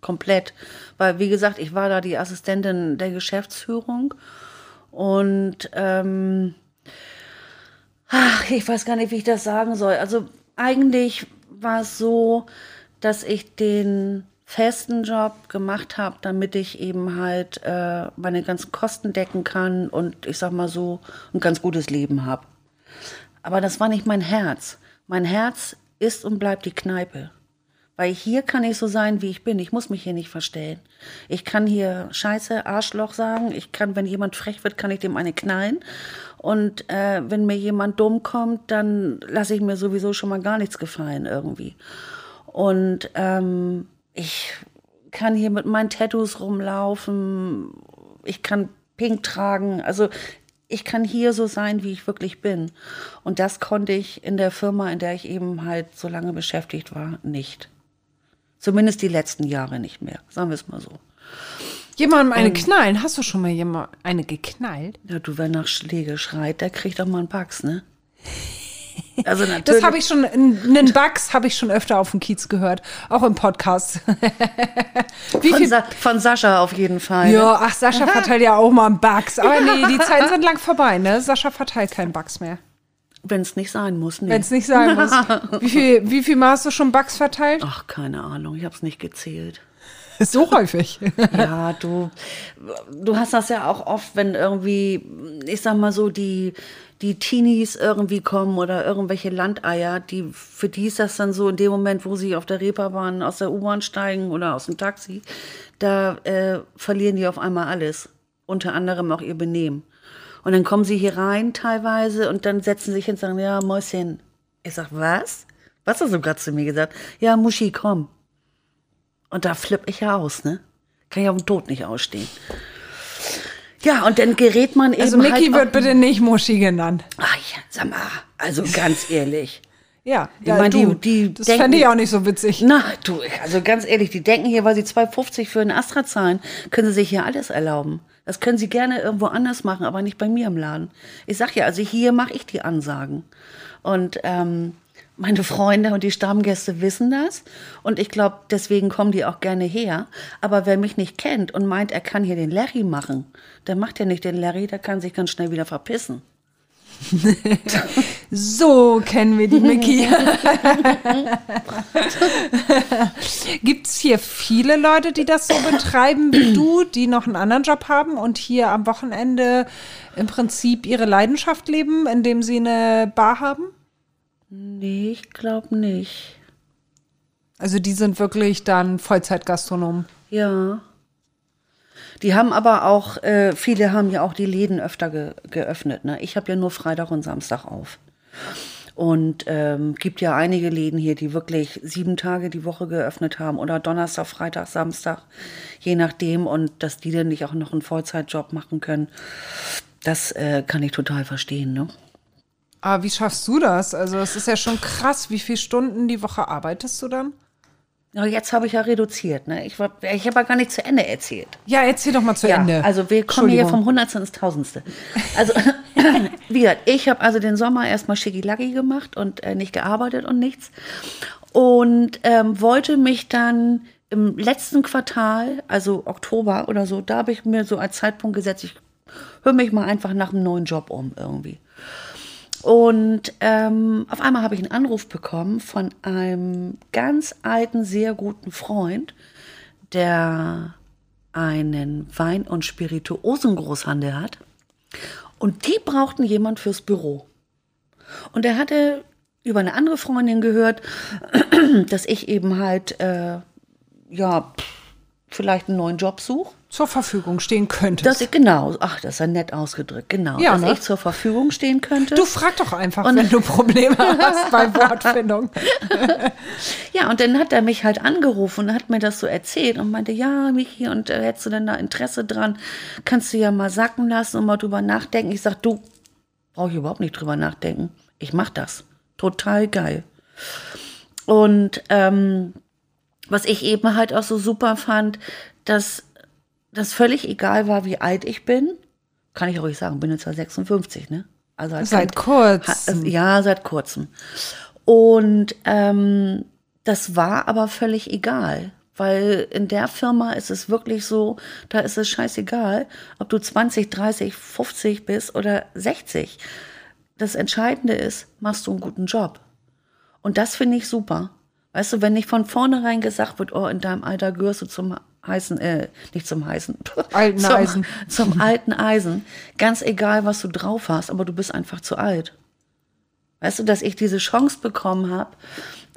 Komplett. Weil, wie gesagt, ich war da die Assistentin der Geschäftsführung und ähm, ach, ich weiß gar nicht, wie ich das sagen soll. Also eigentlich war es so, dass ich den festen Job gemacht habe, damit ich eben halt äh, meine ganzen Kosten decken kann und ich sag mal so ein ganz gutes Leben habe. Aber das war nicht mein Herz. Mein Herz ist und bleibt die Kneipe. Weil hier kann ich so sein, wie ich bin. Ich muss mich hier nicht verstellen. Ich kann hier Scheiße, Arschloch sagen. Ich kann, wenn jemand frech wird, kann ich dem eine knallen. Und äh, wenn mir jemand dumm kommt, dann lasse ich mir sowieso schon mal gar nichts gefallen irgendwie. Und ähm, ich kann hier mit meinen Tattoos rumlaufen. Ich kann Pink tragen. Also ich kann hier so sein, wie ich wirklich bin. Und das konnte ich in der Firma, in der ich eben halt so lange beschäftigt war, nicht. Zumindest die letzten Jahre nicht mehr. Sagen wir es mal so. Jemandem eine knallen? Hast du schon mal jemand eine geknallt? Ja, du, wer nach Schläge schreit, der kriegt auch mal einen Bugs, ne? Also natürlich. Das habe ich schon, einen Bugs habe ich schon öfter auf dem Kiez gehört, auch im Podcast. Wie von, viel? Sa von Sascha auf jeden Fall. Ja, ach, Sascha verteilt ja auch mal einen Bugs. Aber nee, die Zeiten sind lang vorbei, ne? Sascha verteilt keinen Bugs mehr. Wenn es nicht sein muss, nee. Wenn es nicht sein muss. Wie viel, wie viel Mal hast du schon Bugs verteilt? Ach, keine Ahnung, ich habe es nicht gezählt. So häufig. Ja, du, du hast das ja auch oft, wenn irgendwie, ich sag mal so, die, die Teenies irgendwie kommen oder irgendwelche Landeier, die, für die ist das dann so in dem Moment, wo sie auf der Reeperbahn aus der U-Bahn steigen oder aus dem Taxi, da äh, verlieren die auf einmal alles. Unter anderem auch ihr Benehmen. Und dann kommen sie hier rein teilweise und dann setzen sich hin und sagen, ja, Mäuschen. Ich sag, was? Was hast du gerade zu mir gesagt? Ja, Muschi, komm. Und da flipp ich ja aus, ne? Kann ich auf den Tod nicht ausstehen. Ja, und dann gerät man eben Also Mickey halt wird bitte nicht Muschi genannt. Ach ja, sag mal, also ganz ehrlich. Ja, Ich ja mein, die- du, die das denken- fände ich auch nicht so witzig. Na, du, also ganz ehrlich, die denken hier, weil sie 2,50 für einen Astra zahlen, können sie sich hier alles erlauben. Das können sie gerne irgendwo anders machen, aber nicht bei mir im Laden. Ich sag ja, also hier mache ich die Ansagen. Und ähm, meine Freunde und die Stammgäste wissen das. Und ich glaube, deswegen kommen die auch gerne her. Aber wer mich nicht kennt und meint, er kann hier den Larry machen, der macht ja nicht den Larry, der kann sich ganz schnell wieder verpissen. So kennen wir die Mickey. Gibt es hier viele Leute, die das so betreiben wie du, die noch einen anderen Job haben und hier am Wochenende im Prinzip ihre Leidenschaft leben, indem sie eine Bar haben? Nee, ich glaube nicht. Also die sind wirklich dann Vollzeitgastronomen. Ja. Die haben aber auch, äh, viele haben ja auch die Läden öfter ge geöffnet. Ne? Ich habe ja nur Freitag und Samstag auf. Und ähm, gibt ja einige Läden hier, die wirklich sieben Tage die Woche geöffnet haben oder Donnerstag, Freitag, Samstag, je nachdem. Und dass die dann nicht auch noch einen Vollzeitjob machen können, das äh, kann ich total verstehen. Ne? Aber wie schaffst du das? Also es ist ja schon krass, wie viele Stunden die Woche arbeitest du dann? Ja, jetzt habe ich ja reduziert. Ne? Ich, war- ich habe ja gar nicht zu Ende erzählt. Ja, erzähl doch mal zu Ja, Ende. also wir kommen hier vom. Hundertsten ins Tausendste. Also, wie gesagt, ich habe also den Sommer erstmal Schicki-Lacki gemacht und äh, nicht gearbeitet und nichts. Und ähm, wollte mich dann im letzten Quartal, also Oktober oder so, da habe ich mir so als Zeitpunkt gesetzt, ich höre mich mal einfach nach einem neuen Job um irgendwie. Und ähm, auf einmal habe ich einen Anruf bekommen von einem ganz alten, sehr guten Freund, der einen Wein- und Spirituosengroßhandel hat. Und die brauchten jemand fürs Büro. Und er hatte über eine andere Freundin gehört, dass ich eben halt, äh, ja, vielleicht einen neuen Job suche. Zur Verfügung stehen könntest. Dass ich, genau, ach, das ist ja nett ausgedrückt, genau. Ja, dass ne? ich zur Verfügung stehen könnte. du frag doch einfach, Und- wenn du Probleme hast bei Wortfindung. Ja, und dann hat er mich halt angerufen und hat mir das so erzählt und meinte, ja, Miki, und äh, hättest du denn da Interesse dran? Kannst du ja mal sacken lassen und mal drüber nachdenken. Ich sag, du, brauche ich überhaupt nicht drüber nachdenken. Ich mach das. Total geil. Und ähm, was ich eben halt auch so super fand, dass das völlig egal war, wie alt ich bin. Kann ich ruhig sagen, bin jetzt ja 56, ne? Also seit kurzem. Ja, seit kurzem. Und ähm, das war aber völlig egal. Weil in der Firma ist es wirklich so, da ist es scheißegal, ob du 20, 30, 50 bist oder 60. Das Entscheidende ist, machst du einen guten Job. Und das finde ich super. Weißt du, wenn nicht von vornherein gesagt wird, oh, in deinem Alter gehörst du zum heißen, äh, nicht zum heißen, alten zum, Eisen. Zum alten Eisen. Ganz egal, was du drauf hast, aber du bist einfach zu alt. Weißt du, dass ich diese Chance bekommen habe,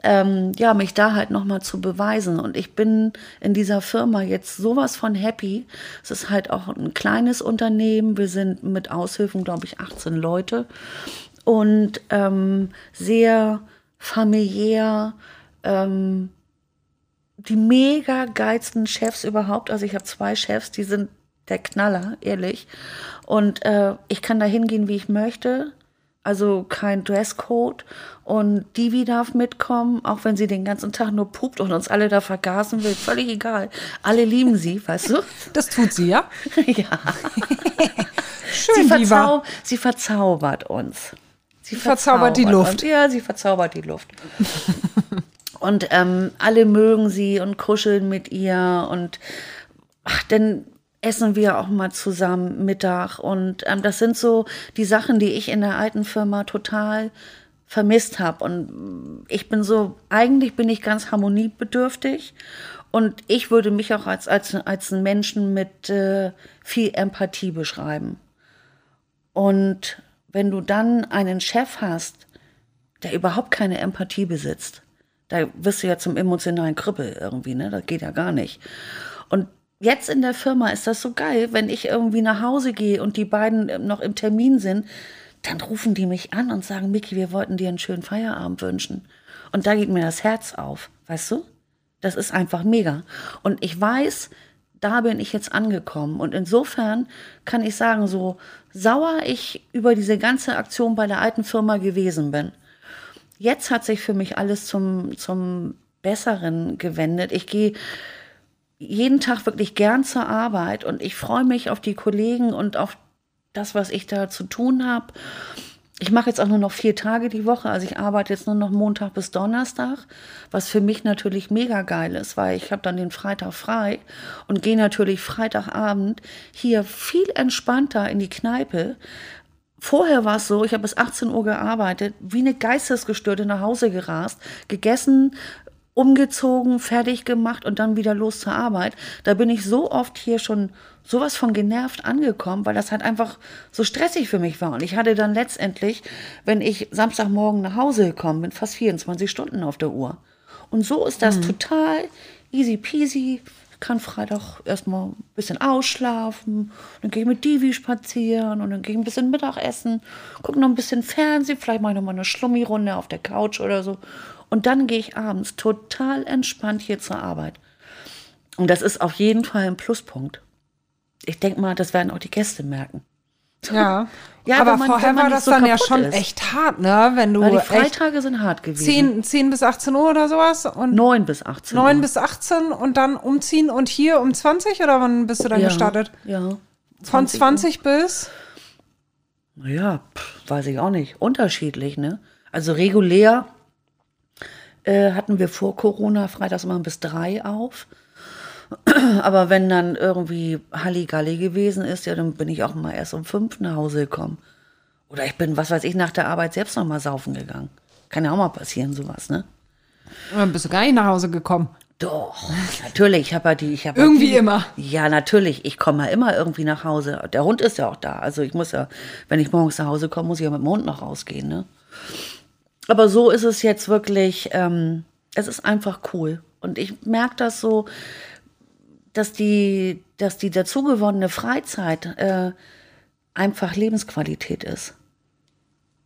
ähm, ja, mich da halt nochmal zu beweisen. Und ich bin in dieser Firma jetzt sowas von happy. Es ist halt auch ein kleines Unternehmen. Wir sind mit Aushilfen, glaube ich, 18 Leute. Und ähm, sehr familiär. Ähm, die mega geilsten Chefs überhaupt. Also ich habe zwei Chefs, die sind der Knaller, ehrlich. Und äh, ich kann da hingehen, wie ich möchte. Also kein Dresscode. Und Divi darf mitkommen, auch wenn sie den ganzen Tag nur pupt und uns alle da vergasen will. Völlig egal. Alle lieben sie, weißt du? Das tut sie, ja? ja. Schön, sie, verzau sie verzaubert uns. Sie verzaubert die Luft. Uns. Ja, sie verzaubert die Luft. Und ähm, alle mögen sie und kuscheln mit ihr und ach, denn essen wir auch mal zusammen Mittag. Und ähm, das sind so die Sachen, die ich in der alten Firma total vermisst habe. Und ich bin so, eigentlich bin ich ganz harmoniebedürftig. Und ich würde mich auch als, als, als einen Menschen mit äh, viel Empathie beschreiben. Und wenn du dann einen Chef hast, der überhaupt keine Empathie besitzt, da wirst du ja zum emotionalen Krüppel irgendwie, ne? Das geht ja gar nicht. Und jetzt in der Firma ist das so geil, wenn ich irgendwie nach Hause gehe und die beiden äh, noch im Termin sind, dann rufen die mich an und sagen, Miki, wir wollten dir einen schönen Feierabend wünschen. Und da geht mir das Herz auf, weißt du? Das ist einfach mega. Und ich weiß, da bin ich jetzt angekommen. Und insofern kann ich sagen, so sauer ich über diese ganze Aktion bei der alten Firma gewesen bin, jetzt hat sich für mich alles zum, zum Besseren gewendet. Ich gehe jeden Tag wirklich gern zur Arbeit und ich freue mich auf die Kollegen und auf das, was ich da zu tun habe. Ich mache jetzt auch nur noch vier Tage die Woche, also ich arbeite jetzt nur noch Montag bis Donnerstag, was für mich natürlich mega geil ist, weil ich habe dann den Freitag frei und gehe natürlich Freitagabend hier viel entspannter in die Kneipe. Vorher war es so, ich habe bis 18 Uhr gearbeitet, wie eine Geistesgestörte nach Hause gerast, gegessen, umgezogen, fertig gemacht und dann wieder los zur Arbeit. Da bin ich so oft hier schon sowas von genervt angekommen, weil das halt einfach so stressig für mich war. Und ich hatte dann letztendlich, wenn ich Samstagmorgen nach Hause gekommen bin, fast 24 Stunden auf der Uhr. Und so ist das mhm. total easy peasy. Ich kann Freitag erstmal ein bisschen ausschlafen, dann gehe ich mit Divi spazieren und dann gehe ich ein bisschen Mittagessen, gucke noch ein bisschen Fernsehen, vielleicht mache ich noch mal eine Schlummi-Runde auf der Couch oder so. Und dann gehe ich abends total entspannt hier zur Arbeit. Und das ist auf jeden Fall ein Pluspunkt. Ich denke mal, das werden auch die Gäste merken. Ja, ja aber man, vorher war das so dann ja schon ist. echt hart, ne? Wenn du Weil die Freitage sind hart gewesen. 10, 10 bis 18 Uhr oder sowas? Und 9 bis 18 9 Uhr. bis 18 und dann umziehen und hier um 20 oder wann bist du dann ja, gestartet? Ja. 20 Von 20 Uhr. bis? Naja, weiß ich auch nicht. Unterschiedlich, ne? Also regulär äh, hatten wir vor Corona freitags immer bis drei auf. Aber wenn dann irgendwie Halligalli gewesen ist, ja, dann bin ich auch mal erst um fünf nach Hause gekommen. Oder ich bin, was weiß ich, nach der Arbeit selbst noch mal saufen gegangen. Kann ja auch mal passieren, sowas, ne? dann bist du gar nicht nach Hause gekommen. Doch, natürlich. Ich habe ja die, ich habe irgendwie die, immer. Ja, natürlich. Ich komme ja immer irgendwie nach Hause. Der Hund ist ja auch da. Also ich muss ja, wenn ich morgens nach Hause komme, muss ich ja mit dem Hund noch rausgehen, ne? Aber so ist es jetzt wirklich, ähm, es ist einfach cool. Und ich merke das so, dass die, dass die dazugewonnene Freizeit äh, einfach Lebensqualität ist.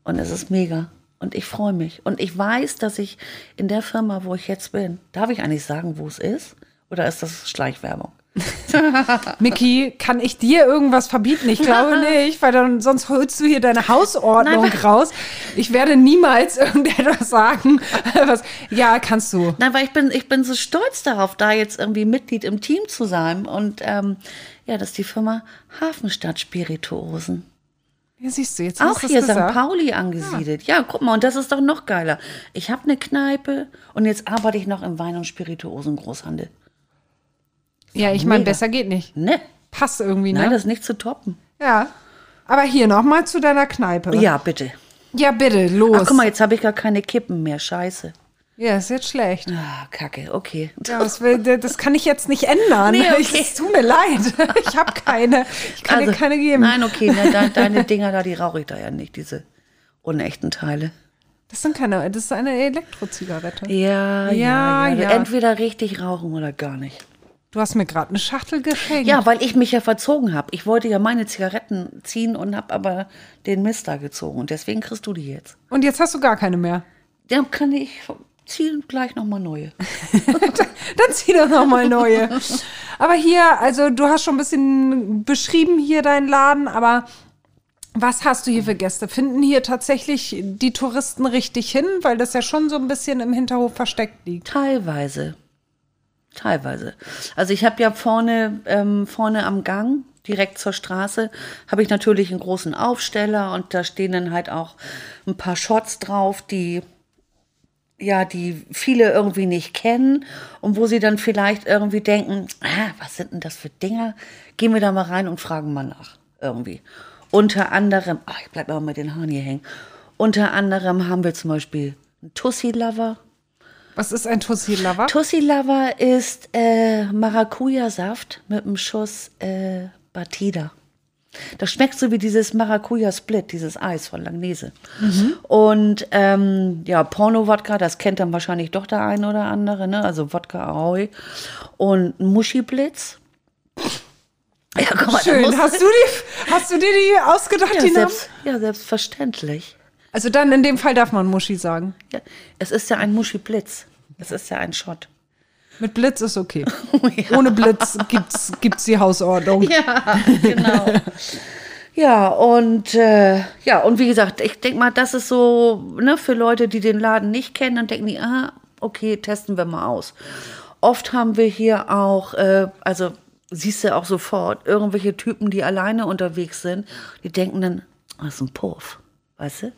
Und es ist mega. Und ich freue mich. Und ich weiß, dass ich in der Firma, wo ich jetzt bin, darf ich eigentlich sagen, wo es ist? Oder ist das Schleichwerbung? Micky, kann ich dir irgendwas verbieten? Ich glaube nicht, weil dann sonst holst du hier deine Hausordnung Nein, raus. Ich werde niemals irgendetwas sagen. Was, ja, kannst du. Nein, weil ich bin, ich bin so stolz darauf, da jetzt irgendwie Mitglied im Team zu sein. Und ähm, ja, das ist die Firma Hafenstadt Spirituosen. Ja, siehst du, jetzt Auch hier St. Pauli angesiedelt. Ja. guck mal, und das ist doch noch geiler. Ich habe eine Kneipe und jetzt arbeite ich noch im Wein- und Spirituosen-Großhandel. Ja, ich meine, besser geht nicht. Ne? Passt irgendwie, Nein, ne? das ist nicht zu toppen. ja. Aber hier nochmal zu deiner Kneipe. Ja, bitte. Ja, bitte, los. Ach, guck mal, jetzt habe ich gar keine Kippen mehr. Scheiße. Ja, ist jetzt schlecht. Ah, Kacke, okay. Ja, das, will, das kann ich jetzt nicht ändern. Nee, okay. Es tut mir leid. Ich habe keine. Ich kann dir keine geben. Also, Nein, okay, ne, de, deine Dinger da, die rauche ich da ja nicht, diese unechten Teile. Das sind keine. Das ist eine Elektrozigarette. Ja, Ja, ja, ja. ja. Entweder richtig rauchen oder gar nicht. Du hast mir gerade eine Schachtel geschenkt. Ja, weil ich mich ja verzogen habe. Ich wollte ja meine Zigaretten ziehen und habe aber den Mist da gezogen. Und deswegen kriegst du die jetzt. Und jetzt hast du gar keine mehr. Dann kann ich ziehen gleich nochmal neue. Dann zieh doch noch mal neue. aber hier, also du hast schon ein bisschen beschrieben hier deinen Laden, aber was hast du hier für Gäste? Finden hier tatsächlich die Touristen richtig hin, weil das ja schon so ein bisschen im Hinterhof versteckt liegt. Teilweise. Teilweise. Also ich habe ja vorne, ähm, vorne am Gang, direkt zur Straße, habe ich natürlich einen großen Aufsteller und da stehen dann halt auch ein paar Shots drauf, die ja, die viele irgendwie nicht kennen und wo sie dann vielleicht irgendwie denken, ah, was sind denn das für Dinger? Gehen wir da mal rein und fragen mal nach irgendwie. Unter anderem, ach, ich bleib mal mit den Haaren hier hängen. Unter anderem haben wir zum Beispiel einen Tussi-Lover. Was ist ein Tussi Lover? Tussi Lover ist äh, Maracuja-Saft mit einem Schuss äh, Batida. Das schmeckt so wie dieses Maracuja-Split, dieses Eis von Langnese. Und ähm, ja, Porno-Wodka, das kennt dann wahrscheinlich doch der eine oder andere, ne? Also Wodka Ahoi. Und Muschi-Blitz. Ja, guck mal, Schön. Hast du, die, hast du dir die ausgedacht, ja, die Namen? selbst, ja, selbstverständlich. Also dann in dem Fall darf man Muschi sagen. Ja, es ist ja ein Muschi-Blitz. Es ist ja ein Shot. Mit Blitz ist okay. Ohne Blitz gibt's, gibt's die Hausordnung. Ja, genau. ja, und äh, ja, und wie gesagt, ich denke mal, das ist so, ne, für Leute, die den Laden nicht kennen, dann denken die, ah, okay, testen wir mal aus. Oft haben wir hier auch, äh, also siehst du auch sofort, irgendwelche Typen, die alleine unterwegs sind, die denken dann, ah, das ist ein Puff, weißt du?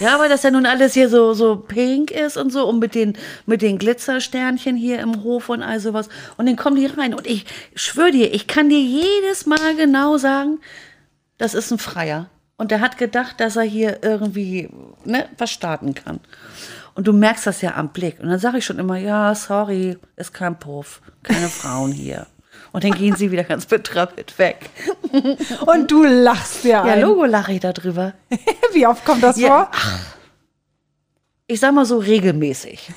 Ja, weil das ja nun alles hier so, so pink ist und so und mit den, mit den Glitzersternchen hier im Hof und all sowas. Und dann kommen die rein und ich schwöre dir, ich kann dir jedes Mal genau sagen, das ist ein Freier. Und der hat gedacht, dass er hier irgendwie ne, was starten kann. Und du merkst das ja am Blick. Und dann sage ich schon immer, ja, sorry, ist kein Puff, keine Frauen hier. Und dann gehen sie wieder ganz betröppelt weg. Und du lachst ja, Ja, ein. Logo lache ich darüber. Wie oft kommt das Ja. vor? Ich sag mal so regelmäßig.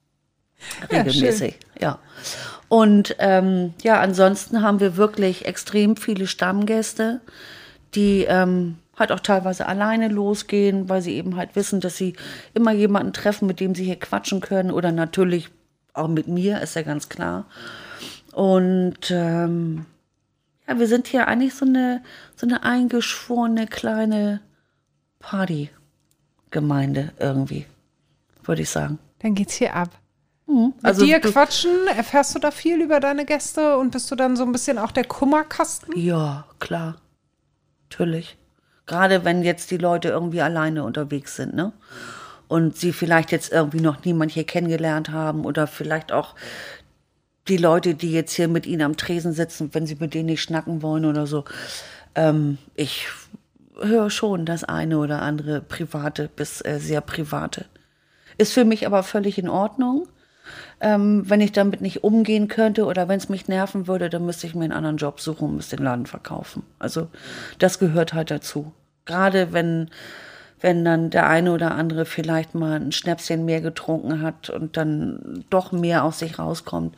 regelmäßig, ja. Und ähm, ja, ansonsten haben wir wirklich extrem viele Stammgäste, die ähm, halt auch teilweise alleine losgehen, weil sie eben halt wissen, dass sie immer jemanden treffen, mit dem sie hier quatschen können oder natürlich auch mit mir, ist ja ganz klar. Und ähm, ja, wir sind hier eigentlich so eine, so eine eingeschworene kleine Partygemeinde irgendwie, würde ich sagen. Dann geht's hier ab. Also Mit dir quatschen, erfährst du da viel über deine Gäste und bist du dann so ein bisschen auch der Kummerkasten? Ja, klar. Natürlich. Gerade wenn jetzt die Leute irgendwie alleine unterwegs sind, ne? Und sie vielleicht jetzt irgendwie noch niemand hier kennengelernt haben oder vielleicht auch die Leute, die jetzt hier mit ihnen am Tresen sitzen, wenn sie mit denen nicht schnacken wollen oder so. Ähm, ich höre schon das eine oder andere private bis äh, sehr private. Ist für mich aber völlig in Ordnung. Ähm, wenn ich damit nicht umgehen könnte oder wenn es mich nerven würde, dann müsste ich mir einen anderen Job suchen und müsste den Laden verkaufen. Also das gehört halt dazu. Gerade wenn, wenn dann der eine oder andere vielleicht mal ein Schnäpschen mehr getrunken hat und dann doch mehr aus sich rauskommt,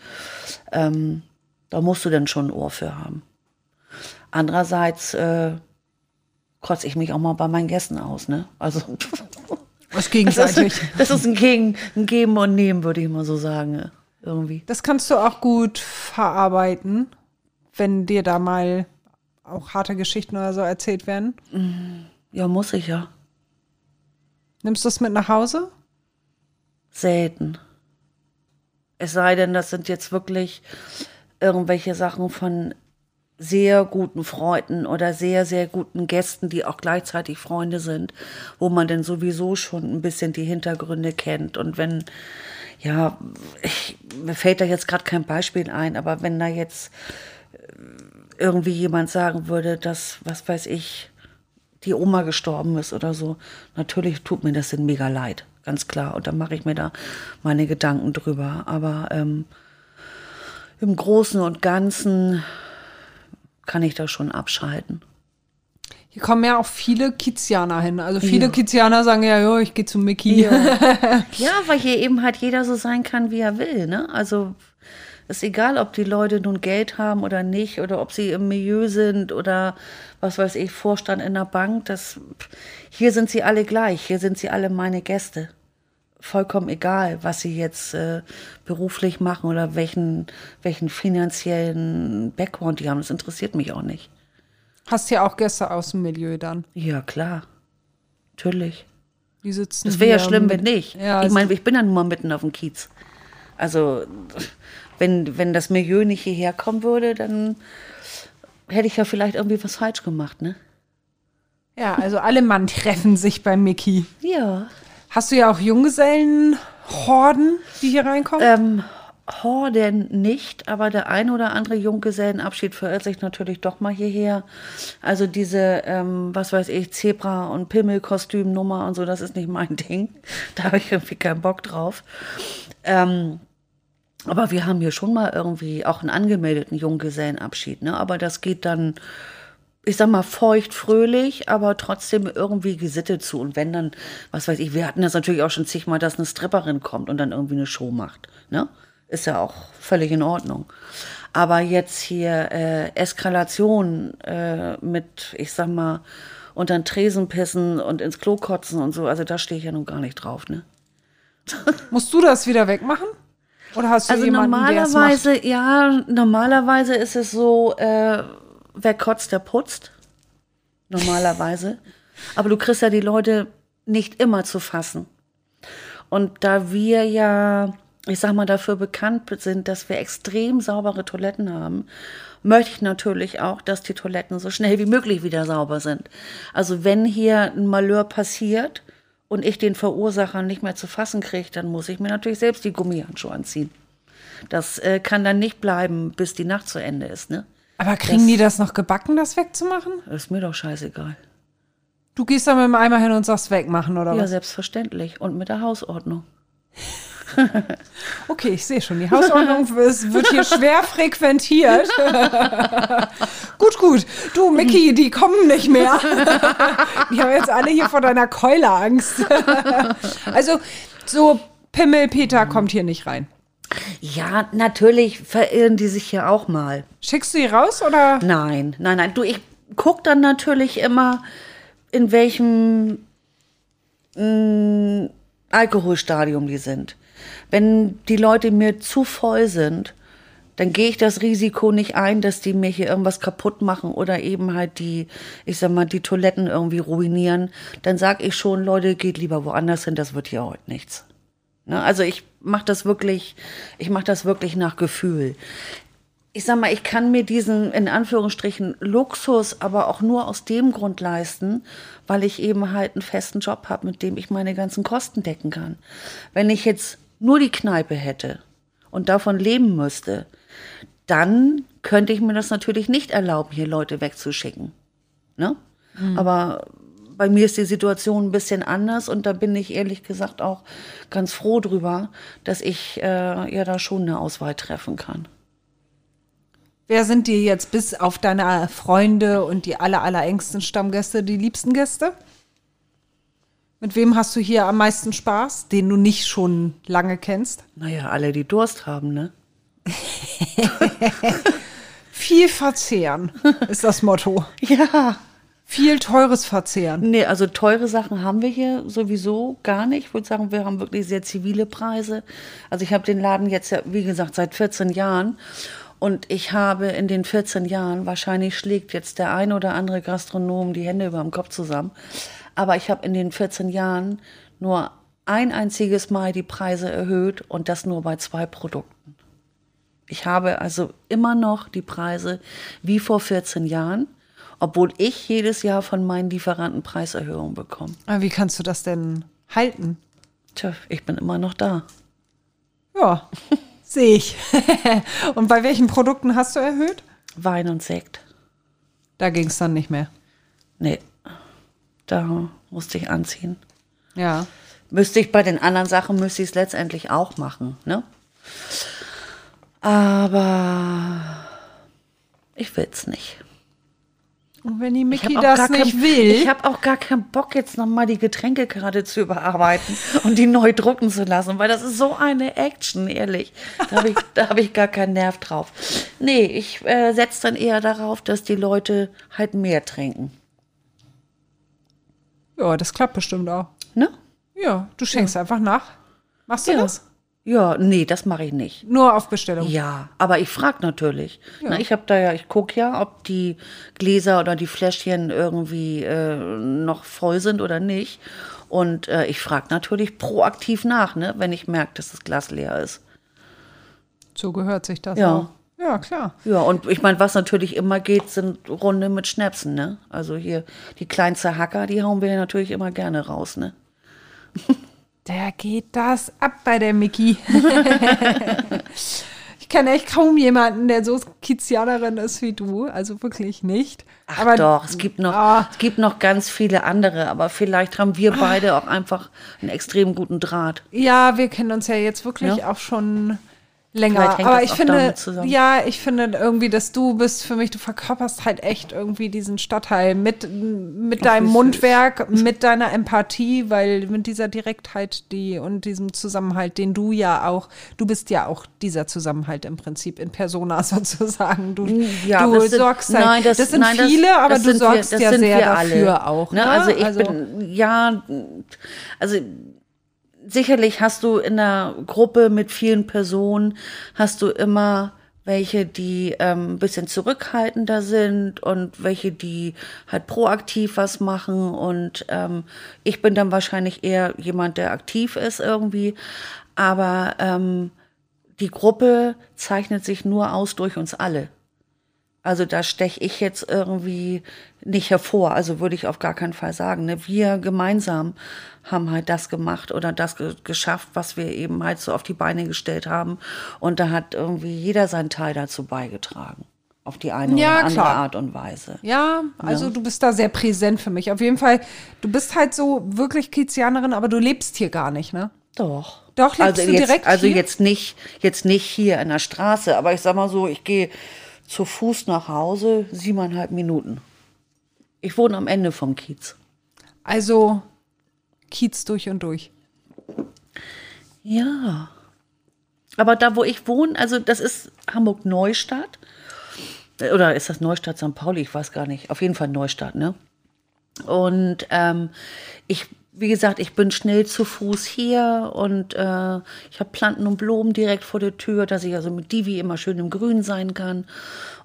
ähm, da musst du dann schon ein Ohr für haben. Andererseits äh, kotze ich mich auch mal bei meinen Gästen aus, ne? Also Was das gegenseitig. ist, das ist ein, Gegen, ein Geben und Nehmen, würde ich mal so sagen. äh, Irgendwie. Das kannst du auch gut verarbeiten. wenn dir da mal auch harte Geschichten oder so erzählt werden? Ja, muss ich ja. Nimmst du es mit nach Hause? Selten. Es sei denn, das sind jetzt wirklich irgendwelche Sachen von sehr guten Freunden oder sehr, sehr guten Gästen, die auch gleichzeitig Freunde sind, wo man dann sowieso schon ein bisschen die Hintergründe kennt. Und wenn, ja, ich, mir fällt da jetzt gerade kein Beispiel ein, aber wenn da jetzt äh, irgendwie jemand sagen würde, dass, was weiß ich, die Oma gestorben ist oder so, natürlich tut mir das dann mega leid, ganz klar. Und dann mache ich mir da meine Gedanken drüber. Aber ähm, im Großen und Ganzen kann ich da schon abschalten. Hier kommen ja auch viele Kizianer hin. Also viele Ja. Kizianer sagen ja, jo, ich gehe zu Mickey. Ja, weil hier eben halt jeder so sein kann, wie er will. Ne? Also ist egal, ob die Leute nun Geld haben oder nicht oder ob sie im Milieu sind oder was weiß ich, Vorstand in der Bank. Das, hier sind sie alle gleich. Hier sind sie alle meine Gäste. Vollkommen egal, was sie jetzt äh, beruflich machen oder welchen, welchen finanziellen Background die haben. Das interessiert mich auch nicht. Hast ja auch Gäste aus dem Milieu dann. Ja, klar. Natürlich. Die sitzen Das wäre ja schlimm, wenn nicht. Ja, ich es- meine, ich bin ja nun mal mitten auf dem Kiez. Also, wenn, wenn das Milieu nicht hierher kommen würde, dann hätte ich ja vielleicht irgendwie was falsch gemacht, ne? Ja, also alle Mann treffen sich bei Mickey. Ja. Hast du ja auch Junggesellen-Horden, die hier reinkommen? Ähm, Horden nicht, aber der ein oder andere Junggesellenabschied verirrt sich natürlich doch mal hierher. Also diese, ähm, was weiß ich, Zebra- und Pimmelkostümnummer und so, das ist nicht mein Ding. Da habe ich irgendwie keinen Bock drauf. Ähm, aber wir haben hier schon mal irgendwie auch einen angemeldeten Junggesellenabschied, ne? Aber das geht dann, ich sag mal, feucht, fröhlich, aber trotzdem irgendwie gesittet zu. Und wenn dann, was weiß ich, wir hatten das natürlich auch schon zigmal, dass eine Stripperin kommt und dann irgendwie eine Show macht, ne? Ist ja auch völlig in Ordnung. Aber jetzt hier äh, Eskalation äh, mit, ich sag mal, unter den Tresen pissen und ins Klo kotzen und so, also da stehe ich ja nun gar nicht drauf, ne? Musst du das wieder wegmachen? Oder hast du Also jemanden, es macht? normalerweise, ja, normalerweise ist es so, äh, wer kotzt, der putzt. Normalerweise. Aber du kriegst ja die Leute nicht immer zu fassen. Und da wir ja, ich sag mal, dafür bekannt sind, dass wir extrem saubere Toiletten haben, möchte ich natürlich auch, dass die Toiletten so schnell wie möglich wieder sauber sind. Also wenn hier ein Malheur passiert und ich den Verursacher nicht mehr zu fassen kriege, dann muss ich mir natürlich selbst die Gummihandschuhe anziehen. Das äh, kann dann nicht bleiben, bis die Nacht zu Ende ist, ne? Aber kriegen die das noch gebacken, das wegzumachen? Das ist mir doch scheißegal. Du gehst da mit dem Eimer hin und sagst wegmachen, oder Ja, was? selbstverständlich. Und mit der Hausordnung. Okay, ich sehe schon, die Hausordnung ist, wird hier schwer frequentiert. gut, gut. Du, Mickey, die kommen nicht mehr. die haben jetzt alle hier vor deiner Keule Angst. also, so Pimmelpeter kommt hier nicht rein. Ja, natürlich verirren die sich ja auch mal. Schickst du die raus oder? Nein, nein, nein. Du, ich guck dann natürlich immer, in welchem mh, Alkoholstadium die sind. Wenn die Leute mir zu voll sind, dann gehe ich das Risiko nicht ein, dass die mir hier irgendwas kaputt machen oder eben halt die, ich sag mal, die Toiletten irgendwie ruinieren. Dann sag ich schon, Leute, geht lieber woanders hin, das wird hier heute nichts. Ne? Also ich mache das wirklich, ich mache das wirklich nach Gefühl. Ich sag mal, ich kann mir diesen in Anführungsstrichen Luxus aber auch nur aus dem Grund leisten, weil ich eben halt einen festen Job habe, mit dem ich meine ganzen Kosten decken kann. Wenn ich jetzt nur die Kneipe hätte und davon leben müsste, dann könnte ich mir das natürlich nicht erlauben, hier Leute wegzuschicken. Ne? Aber bei mir ist die Situation ein bisschen anders und da bin ich ehrlich gesagt auch ganz froh drüber, dass ich äh, ja da schon eine Auswahl treffen kann. Wer sind dir jetzt bis auf deine Freunde und die aller, allerengsten Stammgäste die liebsten Gäste? Mit wem hast du hier am meisten Spaß, den du nicht schon lange kennst? Naja, alle, die Durst haben, ne? Viel verzehren ist das Motto. Ja. Viel teures Verzehren. Nee, also teure Sachen haben wir hier sowieso gar nicht. Ich würde sagen, wir haben wirklich sehr zivile Preise. Also ich habe den Laden jetzt ja, wie gesagt, seit 14 Jahren. Und ich habe in den 14 Jahren, wahrscheinlich schlägt jetzt der ein oder andere Gastronom die Hände über dem Kopf zusammen, aber ich habe in den 14 Jahren nur ein einziges Mal die Preise erhöht und das nur bei zwei Produkten. Ich habe also immer noch die Preise wie vor 14 Jahren, obwohl ich jedes Jahr von meinen Lieferanten Preiserhöhungen bekomme. Aber wie kannst du das denn halten? Tja, ich bin immer noch da. Ja, sehe ich. und bei welchen Produkten hast du erhöht? Wein und Sekt. Da ging es dann nicht mehr. Nee, da musste ich anziehen. Ja. Müsste ich bei den anderen Sachen, müsste ich es letztendlich auch machen, ne? Aber ich will's nicht. Und wenn die Mickey das nicht kein, will. Ich habe auch gar keinen Bock, jetzt nochmal die Getränkekarte zu überarbeiten und die neu drucken zu lassen, weil das ist so eine Action, ehrlich. Da habe ich, da hab ich gar keinen Nerv drauf. Nee, ich äh, setze dann eher darauf, dass die Leute halt mehr trinken. ja, das klappt bestimmt auch. Ne? Ja, du schenkst einfach nach. Machst du Ja. das? Ja, nee, das mache ich nicht. Nur auf Bestellung. Ja, aber ich frage natürlich. Na, ich habe da ja, ich gucke ja, ob die Gläser oder die Fläschchen irgendwie äh, noch voll sind oder nicht. Und äh, ich frage natürlich proaktiv nach, ne, wenn ich merke, dass das Glas leer ist. So gehört sich das Ja. auch. Ja, klar. Ja, und ich meine, was natürlich immer geht, sind Runde mit Schnäpsen, ne? Also hier die kleinste Hacker, die hauen wir ja natürlich immer gerne raus, ne? Der geht das ab bei der Mickey. ich kenne echt kaum jemanden, der so Kizianerin ist wie du. Also wirklich nicht. Ach doch, es gibt noch, Ah. es gibt noch ganz viele andere, aber vielleicht haben wir beide auch einfach einen extrem guten Draht. Ja, wir kennen uns ja jetzt wirklich Ja. auch schon länger. Aber das ich finde, ja, ich finde irgendwie, dass du bist für mich, du verkörperst halt echt irgendwie diesen Stadtteil mit, mit deinem wie süß. Mundwerk, mit deiner Empathie, weil mit dieser Direktheit, die und diesem Zusammenhalt, den du ja auch, du bist ja auch dieser Zusammenhalt im Prinzip in Persona sozusagen. Du, Ja, du das sind- sorgst halt, nein, das, sind nein, das- viele, aber das du wir- sorgst das ja sehr wir alle. dafür auch. Ne? Ne? Also ich bin, ja, also sicherlich hast du in einer Gruppe mit vielen Personen, hast du immer welche, die ähm, ein bisschen zurückhaltender sind und welche, die halt proaktiv was machen. Und ähm, ich bin dann wahrscheinlich eher jemand, der aktiv ist irgendwie. Aber ähm, die Gruppe zeichnet sich nur aus durch uns alle. Also da steche ich jetzt irgendwie nicht hervor. Also würde ich auf gar keinen Fall sagen. Ne? Wir gemeinsam haben halt das gemacht oder das ge geschafft, was wir eben halt so auf die Beine gestellt haben. Und da hat irgendwie jeder seinen Teil dazu beigetragen. Auf die eine Ja, oder andere klar. Art und Weise. Ja, also du bist da sehr präsent für mich. Auf jeden Fall, du bist halt so wirklich Kizianerin, aber du lebst hier gar nicht, ne? Doch. Doch, lebst also du jetzt, direkt Also hier? jetzt nicht, jetzt nicht hier in der Straße, aber ich sag mal so, ich gehe zu Fuß nach Hause, siebeneinhalb Minuten. Ich wohne am Ende vom Kiez. Also Kiez durch und durch. Ja. Aber da, wo ich wohne, also das ist Hamburg-Neustadt. Oder ist das Neustadt St. Pauli? Ich weiß gar nicht. Auf jeden Fall Neustadt, ne? Und ähm, ich, wie gesagt, ich bin schnell zu Fuß hier und äh, ich habe Planten und Blumen direkt vor der Tür, dass ich also mit Divi immer schön im Grün sein kann.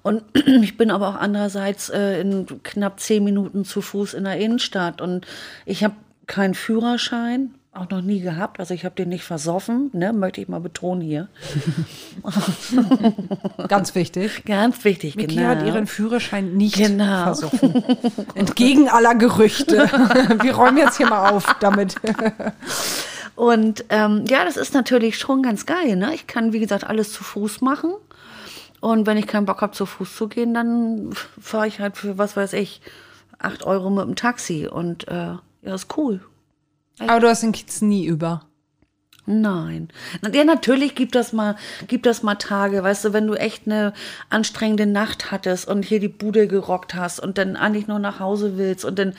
Und ich bin aber auch andererseits äh, in knapp zehn Minuten zu Fuß in der Innenstadt und ich habe keinen Führerschein, auch noch nie gehabt. Also ich habe den nicht versoffen, ne, möchte ich mal betonen hier. Ganz wichtig. Ganz wichtig, Miki genau. hat ihren Führerschein nicht Genau. versoffen. Entgegen aller Gerüchte. Wir räumen jetzt hier mal auf damit. Und ähm, ja, das ist natürlich schon ganz geil. Ne? Ich kann, wie gesagt, alles zu Fuß machen. Und wenn ich keinen Bock habe, zu Fuß zu gehen, dann fahre ich halt für, was weiß ich, acht Euro mit dem Taxi. Und äh, ja, ist cool. Aber du hast den Kiez nie über. Nein. Ja, natürlich gibt das mal, gibt das mal Tage, weißt du, wenn du echt eine anstrengende Nacht hattest und hier die Bude gerockt hast und dann eigentlich nur nach Hause willst und dann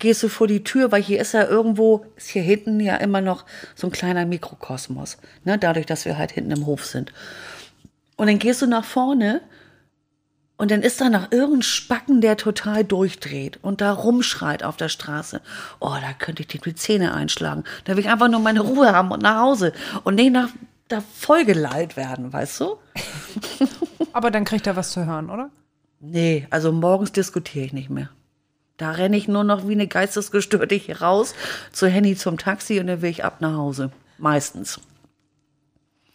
gehst du vor die Tür, weil hier ist ja irgendwo, ist hier hinten ja immer noch so ein kleiner Mikrokosmos, ne, dadurch, dass wir halt hinten im Hof sind. Und dann gehst du nach vorne und dann ist da noch irgendein Spacken, der total durchdreht und da rumschreit auf der Straße. Oh, da könnte ich dir die Zähne einschlagen. Da will ich einfach nur meine Ruhe haben und nach Hause und nicht nach da vollgelallt werden, weißt du? Aber dann kriegt er was zu hören, oder? Nee, also morgens diskutiere ich nicht mehr. Da renne ich nur noch wie eine Geistesgestörte hier raus zu Henny zum Taxi und dann will ich ab nach Hause. Meistens.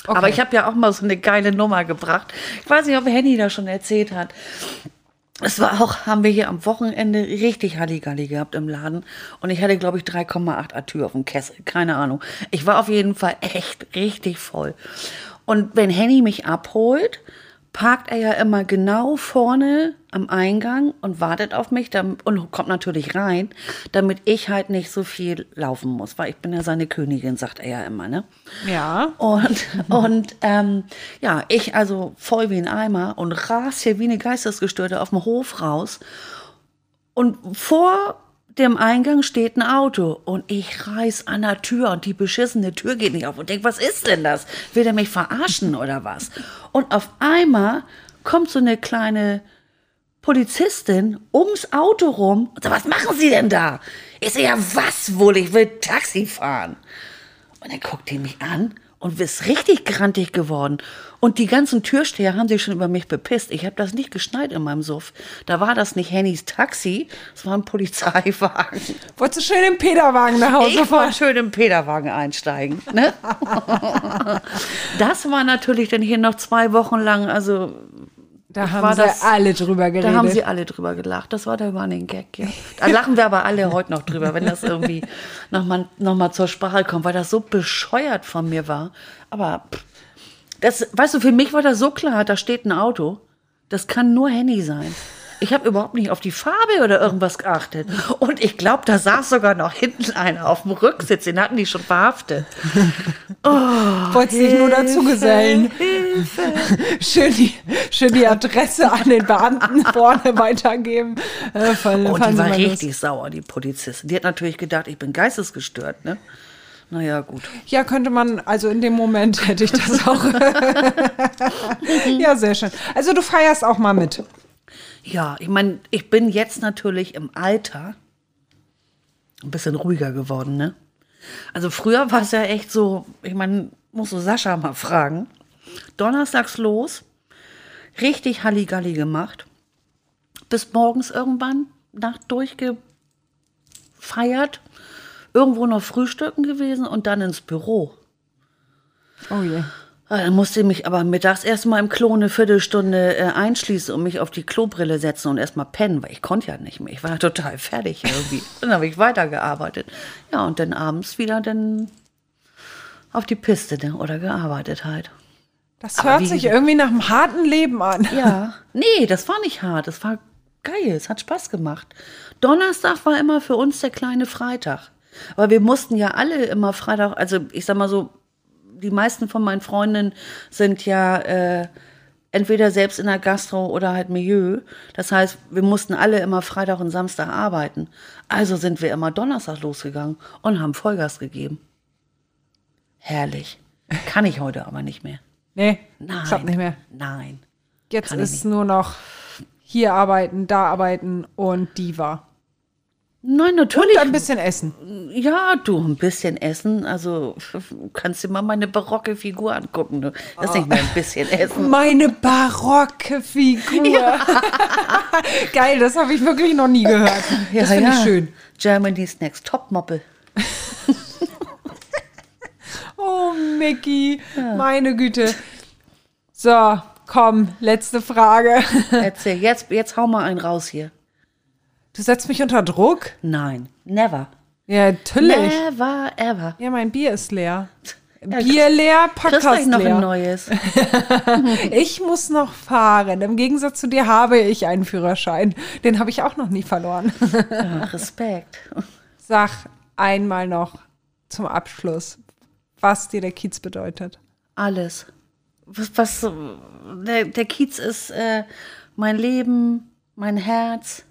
Okay. Aber ich habe ja auch mal so eine geile Nummer gebracht. Ich weiß nicht, ob Henny das schon erzählt hat. Es war auch, haben wir hier am Wochenende richtig Halligalli gehabt im Laden. Und ich hatte, glaube ich, 3,8 Atür auf dem Kessel. Keine Ahnung. Ich war auf jeden Fall echt richtig voll. Und wenn Henny mich abholt, parkt er ja immer genau vorne am Eingang und wartet auf mich dann, und kommt natürlich rein, damit ich halt nicht so viel laufen muss, weil ich bin ja seine Königin, sagt er ja immer, ne? Ja. Und, und ähm, ja, ich also voll wie ein Eimer und ras hier wie eine Geistesgestörte auf dem Hof raus. Und vor dem Eingang steht ein Auto und ich reiß an der Tür und die beschissene Tür geht nicht auf und denk, was ist denn das? Will der mich verarschen oder was? Und auf einmal kommt so eine kleine Polizistin ums Auto rum und sagt, was machen Sie denn da? Ich sehe ja, was wohl, ich will Taxi fahren. Und dann guckt die mich an und ist richtig grantig geworden. Und die ganzen Türsteher haben sich schon über mich bepisst. Ich habe das nicht geschneit in meinem Suff. Da war das nicht Hennys Taxi, es war ein Polizeiwagen. Wolltest du schön im Peterwagen nach Hause Ich fahren? wollte schön im Peterwagen einsteigen. Ne? das war natürlich dann hier noch zwei Wochen lang, also Da Ich haben sie das- alle drüber geredet. da haben sie alle drüber gelacht. Das war der Running Gag, ja. Da lachen wir aber alle heute noch drüber, wenn das irgendwie nochmal noch mal zur Sprache kommt, weil das so bescheuert von mir war. Aber das, weißt du, für mich war das so klar, da steht ein Auto. Das kann nur Henny sein. Ich habe überhaupt nicht auf die Farbe oder irgendwas geachtet. Und ich glaube, da saß sogar noch hinten einer auf dem Rücksitz. Den hatten die schon verhaftet. Wolltest dich nur dazu gesellen. Schön die, schön die Adresse an den Beamten vorne weitergeben. Äh, fahren die war richtig sauer, die Polizistin. Die hat natürlich gedacht, ich bin geistesgestört, ne? Naja, gut. Ja, könnte man, also in dem Moment hätte ich das auch. ja, sehr schön. Also du feierst auch mal mit. Ja, ich meine, ich bin jetzt natürlich im Alter ein bisschen ruhiger geworden, ne? Also früher war es ja echt so, ich meine, musst du Sascha mal fragen. Donnerstags los, richtig Halligalli gemacht, bis morgens irgendwann, Nacht durchgefeiert, irgendwo noch frühstücken gewesen und dann ins Büro. Oh je. Ah, Dann musste ich mich aber mittags erstmal im Klo eine Viertelstunde äh, einschließen und mich auf die Klobrille setzen und erstmal pennen, weil ich konnte ja nicht mehr. Ich war total fertig irgendwie. dann habe ich weitergearbeitet. Ja, und dann abends wieder dann auf die Piste ne, oder gearbeitet halt. Das Aber hört sich irgendwie nach einem harten Leben an. Ja, nee, das war nicht hart. Das war geil. Es hat Spaß gemacht. Donnerstag war immer für uns der kleine Freitag. Weil wir mussten ja alle immer Freitag, also ich sag mal so, die meisten von meinen Freundinnen sind ja äh, entweder selbst in der Gastro oder halt Milieu. Das heißt, wir mussten alle immer Freitag und Samstag arbeiten. Also sind wir immer Donnerstag losgegangen und haben Vollgas gegeben. Herrlich. Kann ich heute aber nicht mehr. Nee, Nein. klappt nicht mehr. Nein. Jetzt ist nur noch hier arbeiten, da arbeiten und Diva. Nein, Und natürlich. ein bisschen essen. Ja, du, ein bisschen essen. Also, du kannst dir mal meine barocke Figur angucken. Du. Das ist nicht mehr ein bisschen essen. Meine barocke Figur. Geil, das habe ich wirklich noch nie gehört. Das finde ich schön. Germany's Next Topmodel. Oh, Mickey, meine Güte. So, komm, letzte Frage. Erzähl, jetzt, jetzt hau mal einen raus hier. Du setzt mich unter Druck? Nein, never. Ja, natürlich. Never, ever. Ja, mein Bier ist leer. Bier leer, Podcast gleich noch ein leer. neues. Ich muss noch fahren. Im Gegensatz zu dir habe ich einen Führerschein. Den habe ich auch noch nie verloren. Ja, Respekt. Sag einmal noch zum Abschluss, was dir der Kiez bedeutet. Alles. Was, was der, der Kiez ist äh, mein Leben, mein Herz,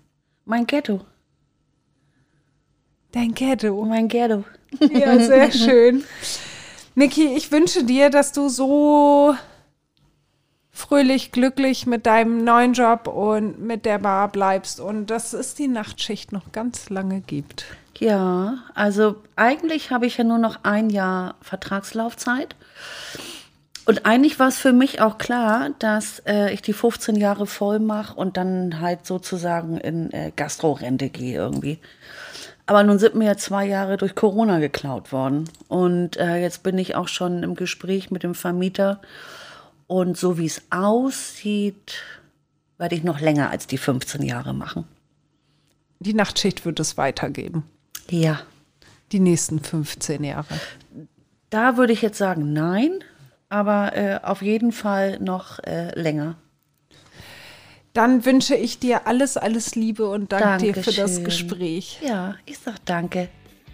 mein Ghetto. Dein Ghetto. Mein Ghetto. Ja, sehr schön. Niki, ich wünsche dir, dass du so fröhlich, glücklich mit deinem neuen Job und mit der Bar bleibst und dass es die Nachtschicht noch ganz lange gibt. Ja, also eigentlich habe ich ja nur noch ein Jahr Vertragslaufzeit. Und eigentlich war es für mich auch klar, dass äh, ich die 15 Jahre voll mache und dann halt sozusagen in äh, Gastrorente gehe irgendwie. Aber nun sind mir ja zwei Jahre durch Corona geklaut worden. Und äh, jetzt bin ich auch schon im Gespräch mit dem Vermieter. Und so wie es aussieht, werde ich noch länger als die 15 Jahre machen. Die Nachtschicht wird es weitergeben. Ja. Die nächsten 15 Jahre. Da würde ich jetzt sagen, nein aber äh, auf jeden Fall noch äh, länger. Dann wünsche ich dir alles, alles Liebe und danke Dankeschön. dir für das Gespräch. Ja, ich sag danke.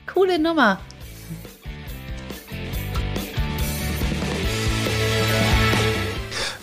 Coole Nummer.